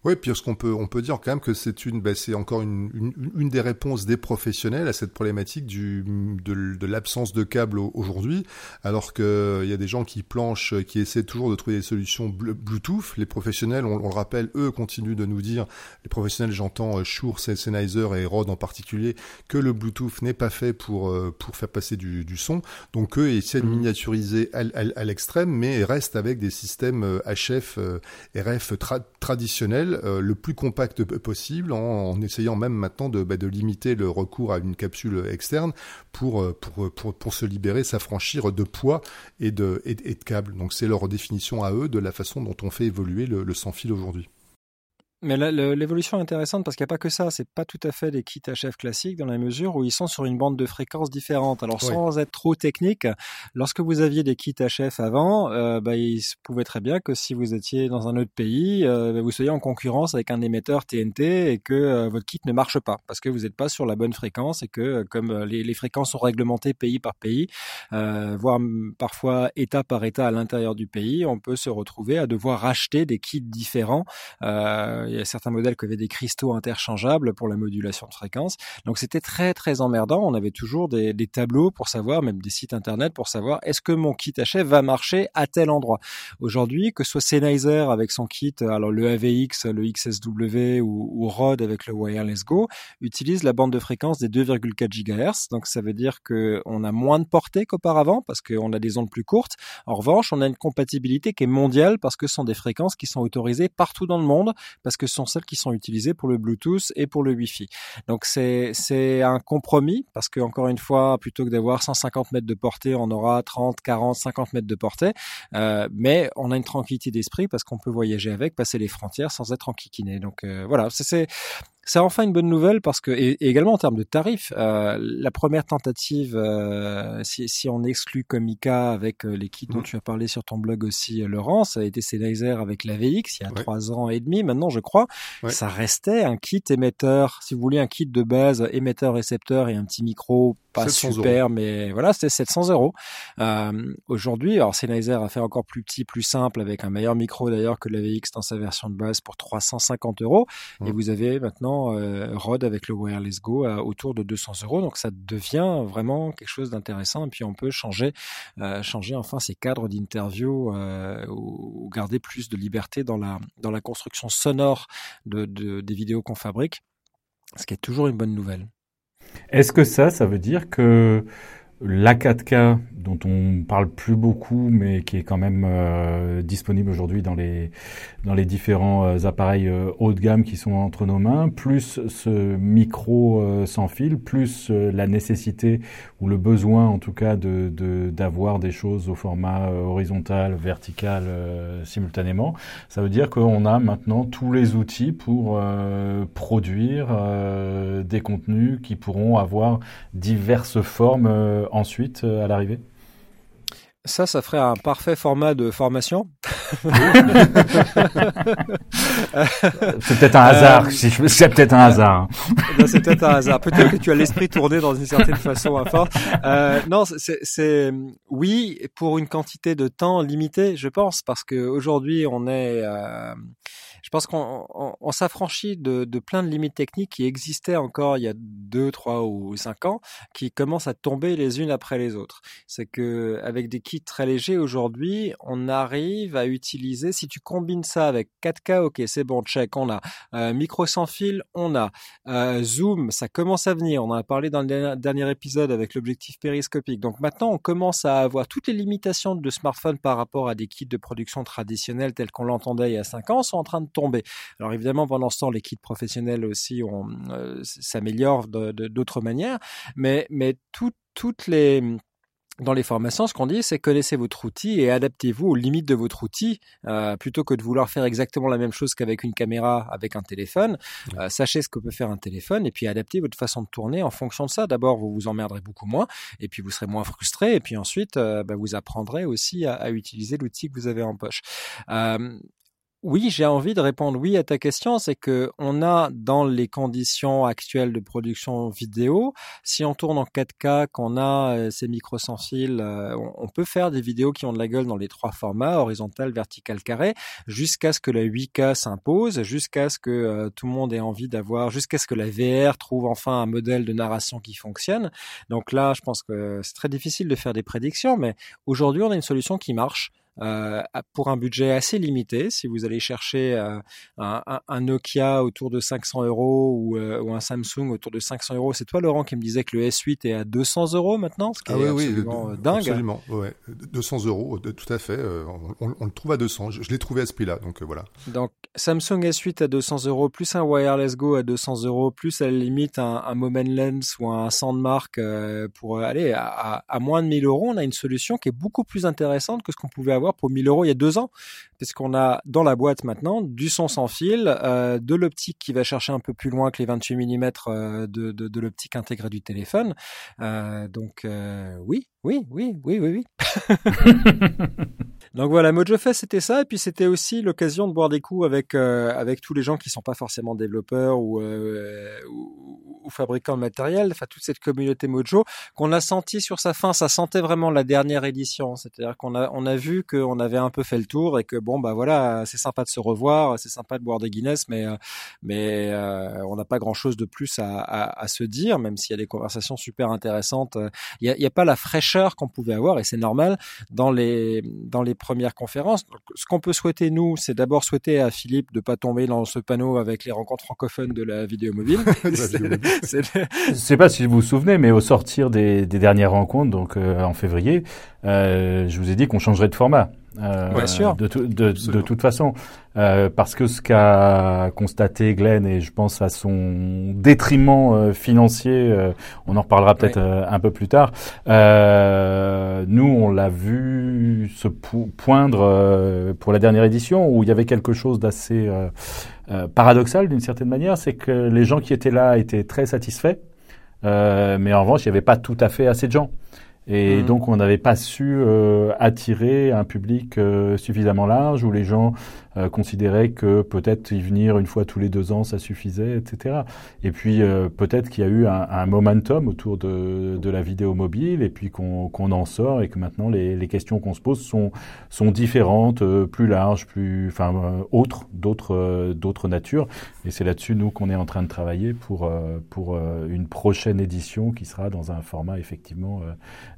[SPEAKER 2] Oui, puis ce qu'on peut, on peut dire quand même que c'est une, bah, c'est encore une, une, une, des réponses des professionnels à cette problématique du, de, de l'absence de câbles aujourd'hui, alors qu'il y a des gens qui planchent, qui essaient toujours de trouver des solutions Bluetooth. Les professionnels, on, on le rappelle, eux continuent de nous dire, les professionnels, j'entends euh, Shure, Sennheiser et Rode en particulier, que le Bluetooth n'est pas fait pour euh, pour faire passer du, du son. Donc eux essaient de mmh. miniaturiser à, à, à l'extrême, mais restent avec des systèmes HF, euh, RF tra traditionnels euh, le plus compact possible en, essayant même maintenant de, bah, de, limiter le recours à une capsule externe pour, euh, pour se libérer, s'affranchir de poids et de, câbles. Donc c'est leur définition à eux de la façon dont on fait évoluer le, le sans fil aujourd'hui.
[SPEAKER 1] Mais l'évolution est intéressante parce qu'il n'y a pas que ça. C'est pas tout à fait des kits HF classiques dans la mesure où ils sont sur une bande de fréquences différente. Alors sans être trop technique, lorsque vous aviez des kits HF avant, euh, bah, il se pouvait très bien que si vous étiez dans un autre pays, euh, bah, vous soyez en concurrence avec un émetteur TNT et que euh, votre kit ne marche pas parce que vous n'êtes pas sur la bonne fréquence et que euh, comme les, les, fréquences sont réglementées pays par pays, euh, voire parfois État par État à l'intérieur du pays, on peut se retrouver à devoir racheter des kits différents il y a certains modèles qui avaient des cristaux interchangeables pour la modulation de fréquence. Donc c'était très très emmerdant. On avait toujours des, des, tableaux pour savoir, même des sites internet pour savoir est-ce que mon kit HF va marcher à tel endroit? Aujourd'hui, que ce soit Sennheiser avec son kit, alors le AVX, le XSW ou, ou Rode avec le Wireless Go, utilise la bande de fréquence des 2,4 GHz. Donc ça veut dire que on a moins de portée qu'auparavant parce qu'on a des ondes plus courtes. En revanche, on a une compatibilité qui est mondiale parce que ce sont des fréquences qui sont autorisées partout dans le monde parce que que sont celles qui sont utilisées pour le Bluetooth et pour le Wi-Fi. Donc c'est c'est un compromis parce que encore une fois, plutôt que d'avoir 150 mètres de portée, on aura 30, 40, 50 mètres de portée. Euh, mais on a une tranquillité d'esprit parce qu'on peut voyager avec, passer les frontières sans être enquiquiné. Donc euh, voilà, c'est c'est enfin une bonne nouvelle parce que, et, également en termes de tarifs, euh, la première tentative, euh, si, si, on exclut Comica avec euh, les kits dont mmh. tu as parlé sur ton blog aussi, euh, Laurent, ça a été Sennheiser avec la VX il y a trois ans et demi maintenant, je crois. Ça restait un kit émetteur, si vous voulez, un kit de base émetteur-récepteur et un petit micro pas super, mais voilà, c'était 700 euros. Euh, Aujourd'hui, alors Sennheiser a fait encore plus petit, plus simple, avec un meilleur micro d'ailleurs que la VX dans sa version de base pour 350 euros. Et vous avez maintenant euh, Rode avec le Wireless Go autour de 200 euros. Donc ça devient vraiment quelque chose d'intéressant. Et puis on peut changer, euh, changer enfin ces cadres d'interview euh, ou, garder plus de liberté dans la dans la construction sonore de, de des vidéos qu'on fabrique, ce qui est toujours une bonne nouvelle.
[SPEAKER 3] Est-ce que ça, ça veut dire que la 4K, dont on parle plus beaucoup, mais qui est quand même euh, disponible aujourd'hui dans les dans les différents euh, appareils euh, haut de gamme qui sont entre nos mains, plus ce micro sans fil, plus la nécessité ou le besoin, en tout cas, de d'avoir des choses au format horizontal, vertical simultanément. Ça veut dire qu'on a maintenant tous les outils pour produire des contenus qui pourront avoir diverses formes ensuite euh, à l'arrivée
[SPEAKER 1] ça, ça ferait un parfait format de formation.
[SPEAKER 3] c'est peut-être un hasard. Euh, c'est peut-être un hasard.
[SPEAKER 1] c'est peut-être un hasard. Peut-être que tu as l'esprit tourné dans une certaine façon à force. Euh, non, c'est oui pour une quantité de temps limitée, je pense, parce que aujourd'hui on est. Je pense qu'on on, s'affranchit de, plein de limites techniques qui existaient encore il y a deux, trois ou cinq ans, qui commencent à tomber les unes après les autres. C'est que avec des kits très légers aujourd'hui, on arrive à utiliser. Si tu combines ça avec 4K, ok, c'est bon, check, on a euh, micro sans fil, on a euh, zoom, ça commence à venir. On en a parlé dans le dernier épisode avec l'objectif périscopique. Donc maintenant, on commence à avoir toutes les limitations de smartphone par rapport à des kits de production traditionnels tels qu'on l'entendait il y a cinq ans sont en train de tomber. Alors évidemment, pendant ce temps, les kits professionnels aussi euh, s'améliorent d'autres manières, mais, mais toutes les dans les formations, ce qu'on dit, c'est connaissez votre outil et adaptez-vous aux limites de votre outil, euh, plutôt que de vouloir faire exactement la même chose qu'avec une caméra, avec un téléphone. Euh, sachez ce que peut faire un téléphone et puis adaptez votre façon de tourner en fonction de ça. D'abord, vous vous emmerderez beaucoup moins et puis vous serez moins frustré et puis ensuite, euh, bah, vous apprendrez aussi à, à utiliser l'outil que vous avez en poche. Oui, j'ai envie de répondre oui à ta question. C'est que on a dans les conditions actuelles de production vidéo, si on tourne en 4K, qu'on a euh, ces micros sans fil, euh, on, peut faire des vidéos qui ont de la gueule dans les trois formats, horizontal, vertical, carré, jusqu'à ce que la 8K s'impose, jusqu'à ce que euh, tout le monde ait envie d'avoir, jusqu'à ce que la VR trouve enfin un modèle de narration qui fonctionne. Donc là, je pense que c'est très difficile de faire des prédictions, mais aujourd'hui, on a une solution qui marche. Euh, pour un budget assez limité. Si vous allez chercher euh, un, un, Nokia autour de 500 euros ou, euh, ou, un Samsung autour de 500 euros, c'est toi Laurent qui me disait que le S8 est à 200 euros maintenant, ce qui
[SPEAKER 2] ah
[SPEAKER 1] est
[SPEAKER 2] oui,
[SPEAKER 1] absolument oui, dingue.
[SPEAKER 2] Absolument, ouais. 200 euros, tout à fait. On, on, le trouve à 200. Je, je l'ai trouvé à ce prix-là, donc voilà.
[SPEAKER 1] Donc Samsung S8 à 200 euros, plus un Wireless Go à 200 euros, plus à la limite un, un Moment Lens ou un Sandmark pour aller à, à, moins de 1000 euros, on a une solution qui est beaucoup plus intéressante que ce qu'on pouvait avoir pour 1000 euros il y a deux ans, puisqu'on a dans la boîte maintenant du son sans fil, euh, de l'optique qui va chercher un peu plus loin que les 28 mm euh, de, de, de l'optique intégrée du téléphone. Euh, donc oui, oui, oui, oui, oui, oui. Donc voilà, MojoFest c'était ça, et puis c'était aussi l'occasion de boire des coups avec euh, avec tous les gens qui sont pas forcément développeurs ou, euh, ou, ou, fabricants de matériel, enfin toute cette communauté Mojo qu'on a senti sur sa fin, ça sentait vraiment la dernière édition, c'est-à-dire qu'on a on a vu qu'on avait un peu fait le tour et que bon bah voilà, c'est sympa de se revoir, c'est sympa de boire des Guinness, mais euh, mais euh, on n'a pas grand chose de plus à, à, à se dire, même s'il y a des conversations super intéressantes. Il y a, y a pas la fraîcheur qu'on pouvait avoir et c'est normal dans les dans les première conférence. Donc, ce qu'on peut souhaiter, nous, c'est d'abord souhaiter à Philippe de pas tomber dans ce panneau avec les rencontres francophones de la vidéo mobile.
[SPEAKER 3] Je sais pas si vous vous souvenez, mais au sortir des, des dernières rencontres, donc euh, en février, euh, je vous ai dit qu'on changerait de format.
[SPEAKER 1] Euh, sûr.
[SPEAKER 3] De, de, de, toute façon, euh, parce que ce qu'a constaté Glenn, et je pense à son détriment euh, financier, euh, on en reparlera peut-être euh, un peu plus tard. nous, on l'a vu se poindre pour la dernière édition, où il y avait quelque chose d'assez paradoxal d'une certaine manière, c'est que les gens qui étaient là étaient très satisfaits, mais en revanche, il n'y avait pas tout à fait assez de gens. Et mmh. donc, on n'avait pas su euh, attirer un public euh, suffisamment large où les gens euh, considéraient que peut-être y venir une fois tous les deux ans, ça suffisait, etc. Et puis, euh, peut-être qu'il y a eu un, un, momentum autour de, de, la vidéo mobile et puis qu'on qu'on en sort et que maintenant, les, les questions qu'on se pose sont, sont différentes, euh, plus larges, plus, enfin, autres, d'autres d'autres natures. Et c'est là-dessus, nous, qu'on est en train de travailler pour, pour une prochaine édition qui sera dans un format effectivement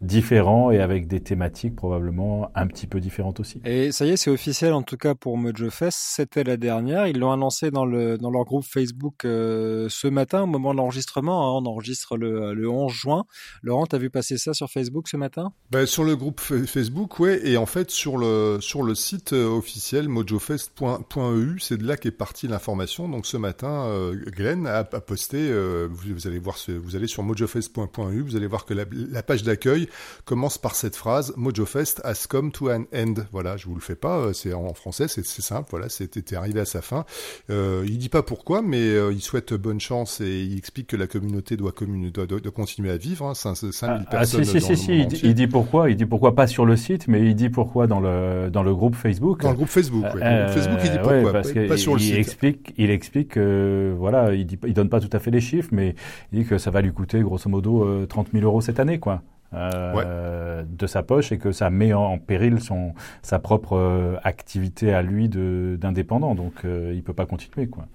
[SPEAKER 3] différents et avec des thématiques probablement un petit peu différentes aussi.
[SPEAKER 1] Et ça y est, c'est officiel en tout cas pour Mojo Fest, c'était la dernière. Ils l'ont annoncé dans, le, dans leur groupe Facebook euh, ce matin au moment de l'enregistrement. Hein. on enregistre le, le 11 juin. Laurent, t'as vu passer ça sur Facebook ce matin?
[SPEAKER 2] Ben, Sur le groupe Facebook, ouais. Et en fait, sur le, site euh, officiel mojofest.eu, c'est de là qu'est partie l'information. Donc ce matin, euh, Glenn a, posté, euh, vous, allez voir, vous allez sur mojofest.eu, vous allez voir que la, page d'accueil commence par cette phrase MojoFest has come to an end. Voilà, je vous le fais pas, euh, c'est en français, c'est simple. Voilà, c'était arrivé à sa fin. Euh, il dit pas pourquoi, mais euh, il souhaite bonne chance et il explique que la communauté doit, doit, doit, doit continuer à vivre. Hein, 5000 ah, personnes.
[SPEAKER 3] Ah, si, si, si. Il, dit, il, dit pourquoi. Il dit pourquoi pas sur le site, mais il dit pourquoi dans le dans le groupe Facebook.
[SPEAKER 2] Dans le groupe Facebook, oui. Euh, Facebook, il dit pourquoi, ouais, parce pas, pas sur le
[SPEAKER 3] il
[SPEAKER 2] site.
[SPEAKER 3] Explique, il explique que voilà, il dit, il donne pas tout à fait les chiffres, mais il dit que ça va lui coûter grosso modo 30 000 euros cette année, quoi euh, ouais. de sa poche et que ça met en, péril son sa propre euh, activité à lui d'indépendant. Donc euh, il peut pas continuer quoi.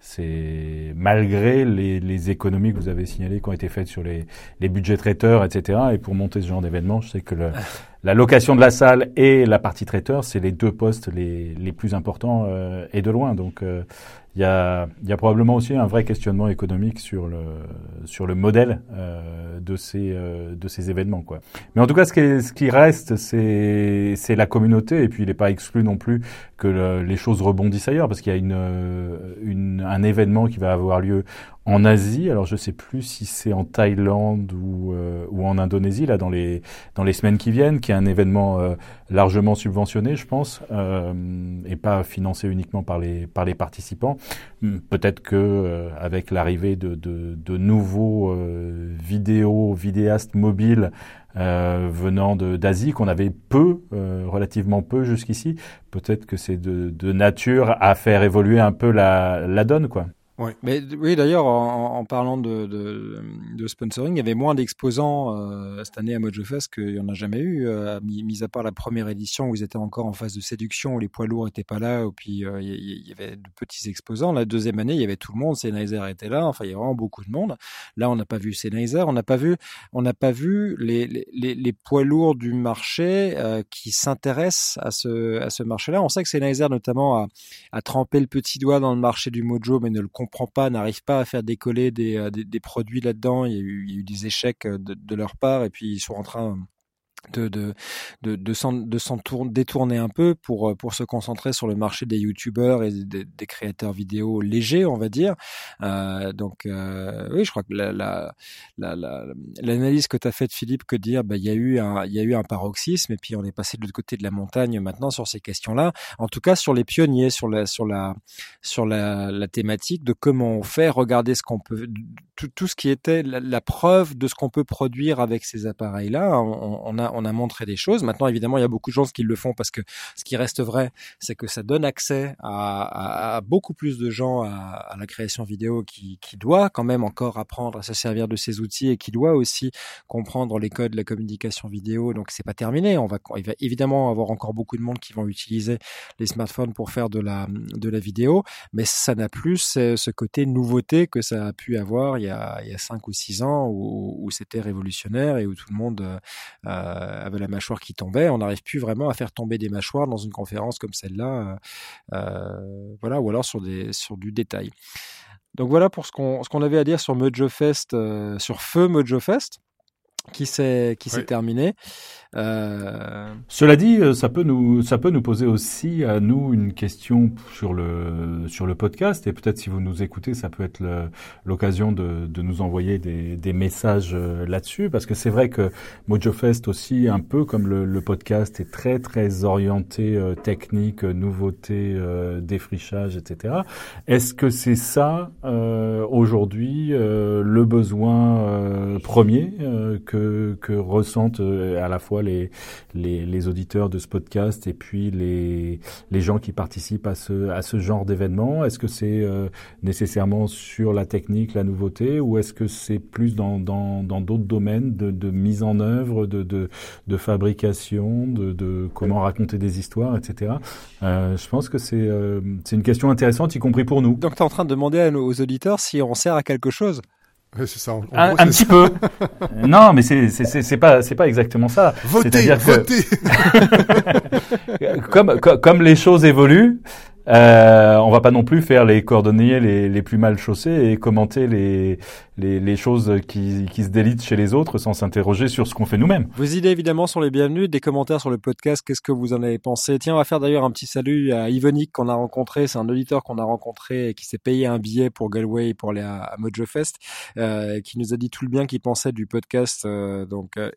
[SPEAKER 3] C'est malgré les, les, économies que vous avez signalées qui ont été faites sur les, les budgets traiteurs, etc. Et pour monter ce genre d'événement, je sais que le, la location de la salle et la partie traiteur, c'est les deux postes les, les plus importants euh, et de loin. Donc euh, il y, a, y a probablement aussi un vrai questionnement économique sur le, sur le modèle euh, de, ces, euh, de ces événements. Quoi. Mais en tout cas, ce qui, ce qui reste, c'est, la communauté. Et puis, il n'est pas exclu non plus que le, les choses rebondissent ailleurs, parce qu'il y a une, une, un événement qui va avoir lieu en Asie. Alors je sais plus si c'est en Thaïlande ou, euh, ou en Indonésie là dans les dans les semaines qui viennent, qui est un événement euh, largement subventionné, je pense, euh, et pas financé uniquement par les par les participants. Hmm, peut-être que avec l'arrivée de, de, nouveaux vidéos vidéastes mobiles venant d'Asie qu'on avait peu, relativement peu jusqu'ici, peut-être que c'est de, de nature à faire évoluer un peu la, la donne quoi.
[SPEAKER 1] Ouais. Mais oui, d'ailleurs, en, en, parlant de, de, de, sponsoring, il y avait moins d'exposants euh, cette année à MojoFest qu'il n'y en a jamais eu, euh, mis, à part la première édition où ils étaient encore en phase de séduction, où les poids lourds n'étaient pas là, et puis euh, il y, avait de petits exposants. La deuxième année, il y avait tout le monde, Sennheiser était là, enfin il y avait vraiment beaucoup de monde. Là, on n'a pas vu Sennheiser, on n'a pas vu, on n'a pas vu les, les, les, poids lourds du marché euh, qui s'intéressent à ce, à ce marché-là. On sait que Sennheiser notamment a, a trempé le petit doigt dans le marché du Mojo, mais ne le n'arrive pas à faire décoller des, euh, des, produits là-dedans. Il, y a eu des échecs euh, de, leur part et puis ils sont en train de de de, de s'en de détourner un peu pour pour se concentrer sur le marché des youtubeurs et des, créateurs vidéo légers on va dire. Euh, donc euh, oui je crois que la la l'analyse la, que tu as faite Philippe que dire bah il y a eu un il y a eu un paroxysme et puis on est passé de l'autre côté de la montagne maintenant sur ces questions là en tout cas sur les pionniers sur la sur la sur la, la thématique de comment on fait regarder ce qu'on peut tout, tout ce qui était la, preuve de ce qu'on peut produire avec ces appareils là on a on a montré des choses. Maintenant, évidemment, il y a beaucoup de gens qui le font parce que ce qui reste vrai, c'est que ça donne accès à, beaucoup plus de gens à, la création vidéo qui, qui, doit quand même encore apprendre à se servir de ces outils et qui doit aussi comprendre les codes de la communication vidéo. Donc, c'est pas terminé. On va, il va évidemment avoir encore beaucoup de monde qui vont utiliser les smartphones pour faire de la, de la vidéo, mais ça n'a plus ce, côté nouveauté que ça a pu avoir il y a, il y a cinq ou six ans où, où c'était révolutionnaire et où tout le monde euh, euh, avait la mâchoire qui tombait. On n'arrive plus vraiment à faire tomber des mâchoires dans une conférence comme celle-là, euh, euh, voilà, ou alors sur des sur du détail. Donc voilà pour ce qu'on avait à dire sur MojoFest, sur Feu MojoFest qui s'est qui s'est terminé.
[SPEAKER 3] Euh... Cela dit, euh, ça peut nous ça peut nous poser aussi à nous une question sur le sur le podcast et peut-être si vous nous écoutez, ça peut être l'occasion de, de nous envoyer des, des messages euh, là-dessus parce que c'est vrai que MojoFest aussi un peu comme le, podcast est très très orienté technique, nouveauté, défrichage, etc. Est-ce que c'est ça aujourd'hui le besoin premier que que ressentent à la fois les, les, auditeurs de ce podcast et puis les, les gens qui participent à ce, à ce genre d'événement Est-ce que c'est euh, nécessairement sur la technique, la nouveauté, ou est-ce que c'est plus dans d'autres dans, d'autres domaines de, de, mise en œuvre, de, de, de fabrication, de, de, comment raconter des histoires, etc. Euh, je pense que c'est euh, une question intéressante, y compris pour nous.
[SPEAKER 1] Donc tu es en train de demander à nos auditeurs si on sert à quelque chose
[SPEAKER 2] c'est ça.
[SPEAKER 3] un, petit peu. non, mais c'est c'est pas c'est pas exactement ça.
[SPEAKER 2] Votez, votez.
[SPEAKER 3] comme, comme comme les choses évoluent, euh, on va pas non plus faire les coordonnées les, les plus mal chaussés et commenter les, les, les choses qui, qui, se délitent chez les autres sans s'interroger sur ce qu'on fait nous-mêmes.
[SPEAKER 1] Vos idées évidemment sont les bienvenues, des commentaires sur le podcast, qu'est-ce que vous en avez pensé? Tiens, on va faire d'ailleurs un petit salut à Ivonic qu'on a rencontré, c'est un auditeur qu'on a rencontré et qui s'est payé un billet pour Galway pour aller à, MojoFest, euh, qui nous a dit tout le bien qu'il pensait du podcast. Euh, donc euh,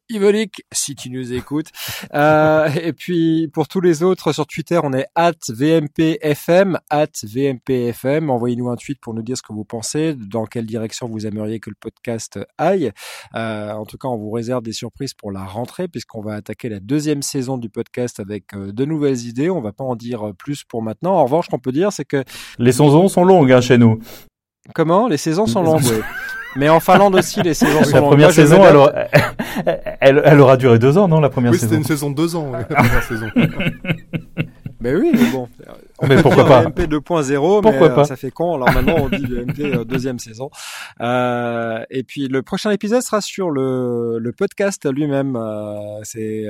[SPEAKER 1] si tu nous écoutes. Euh, et puis pour tous les autres sur Twitter, on est at VMPF FM, at VMPFM. Envoyez-nous un tweet pour nous dire ce que vous pensez, dans quelle direction vous aimeriez que le podcast aille. Euh, en tout cas, on vous réserve des surprises pour la rentrée, puisqu'on va attaquer la deuxième saison du podcast avec euh, de nouvelles idées. On va pas en dire plus pour maintenant. En revanche, ce qu'on peut dire, c'est que...
[SPEAKER 3] Les saisons sont longues hein, chez nous.
[SPEAKER 1] Comment? Les saisons sont longues, Mais en Finlande aussi, les saisons sont
[SPEAKER 3] longues. La première saison, elle, elle, aura duré deux ans, non La première saison.
[SPEAKER 2] Oui, c'était une saison de deux ans, la première saison.
[SPEAKER 1] Ben oui, mais bon.
[SPEAKER 3] Mais pourquoi pas
[SPEAKER 1] VMP 2.0, mais euh, ça fait con. Alors maintenant, on dit VMP euh, deuxième saison. Euh, et puis le prochain épisode sera sur le, le podcast lui-même. Euh, c'est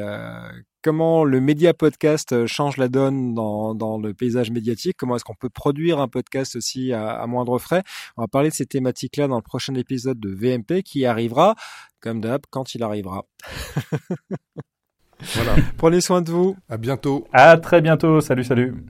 [SPEAKER 1] comment le média podcast change la donne dans, dans le paysage médiatique. Comment est-ce qu'on peut produire un podcast aussi à, à moindre frais On va parler de ces thématiques-là dans le prochain épisode de VMP qui arrivera, comme d'hab, quand il arrivera.
[SPEAKER 2] Voilà.
[SPEAKER 1] Prenez soin de vous.
[SPEAKER 2] À bientôt.
[SPEAKER 3] À très bientôt. Salut, salut.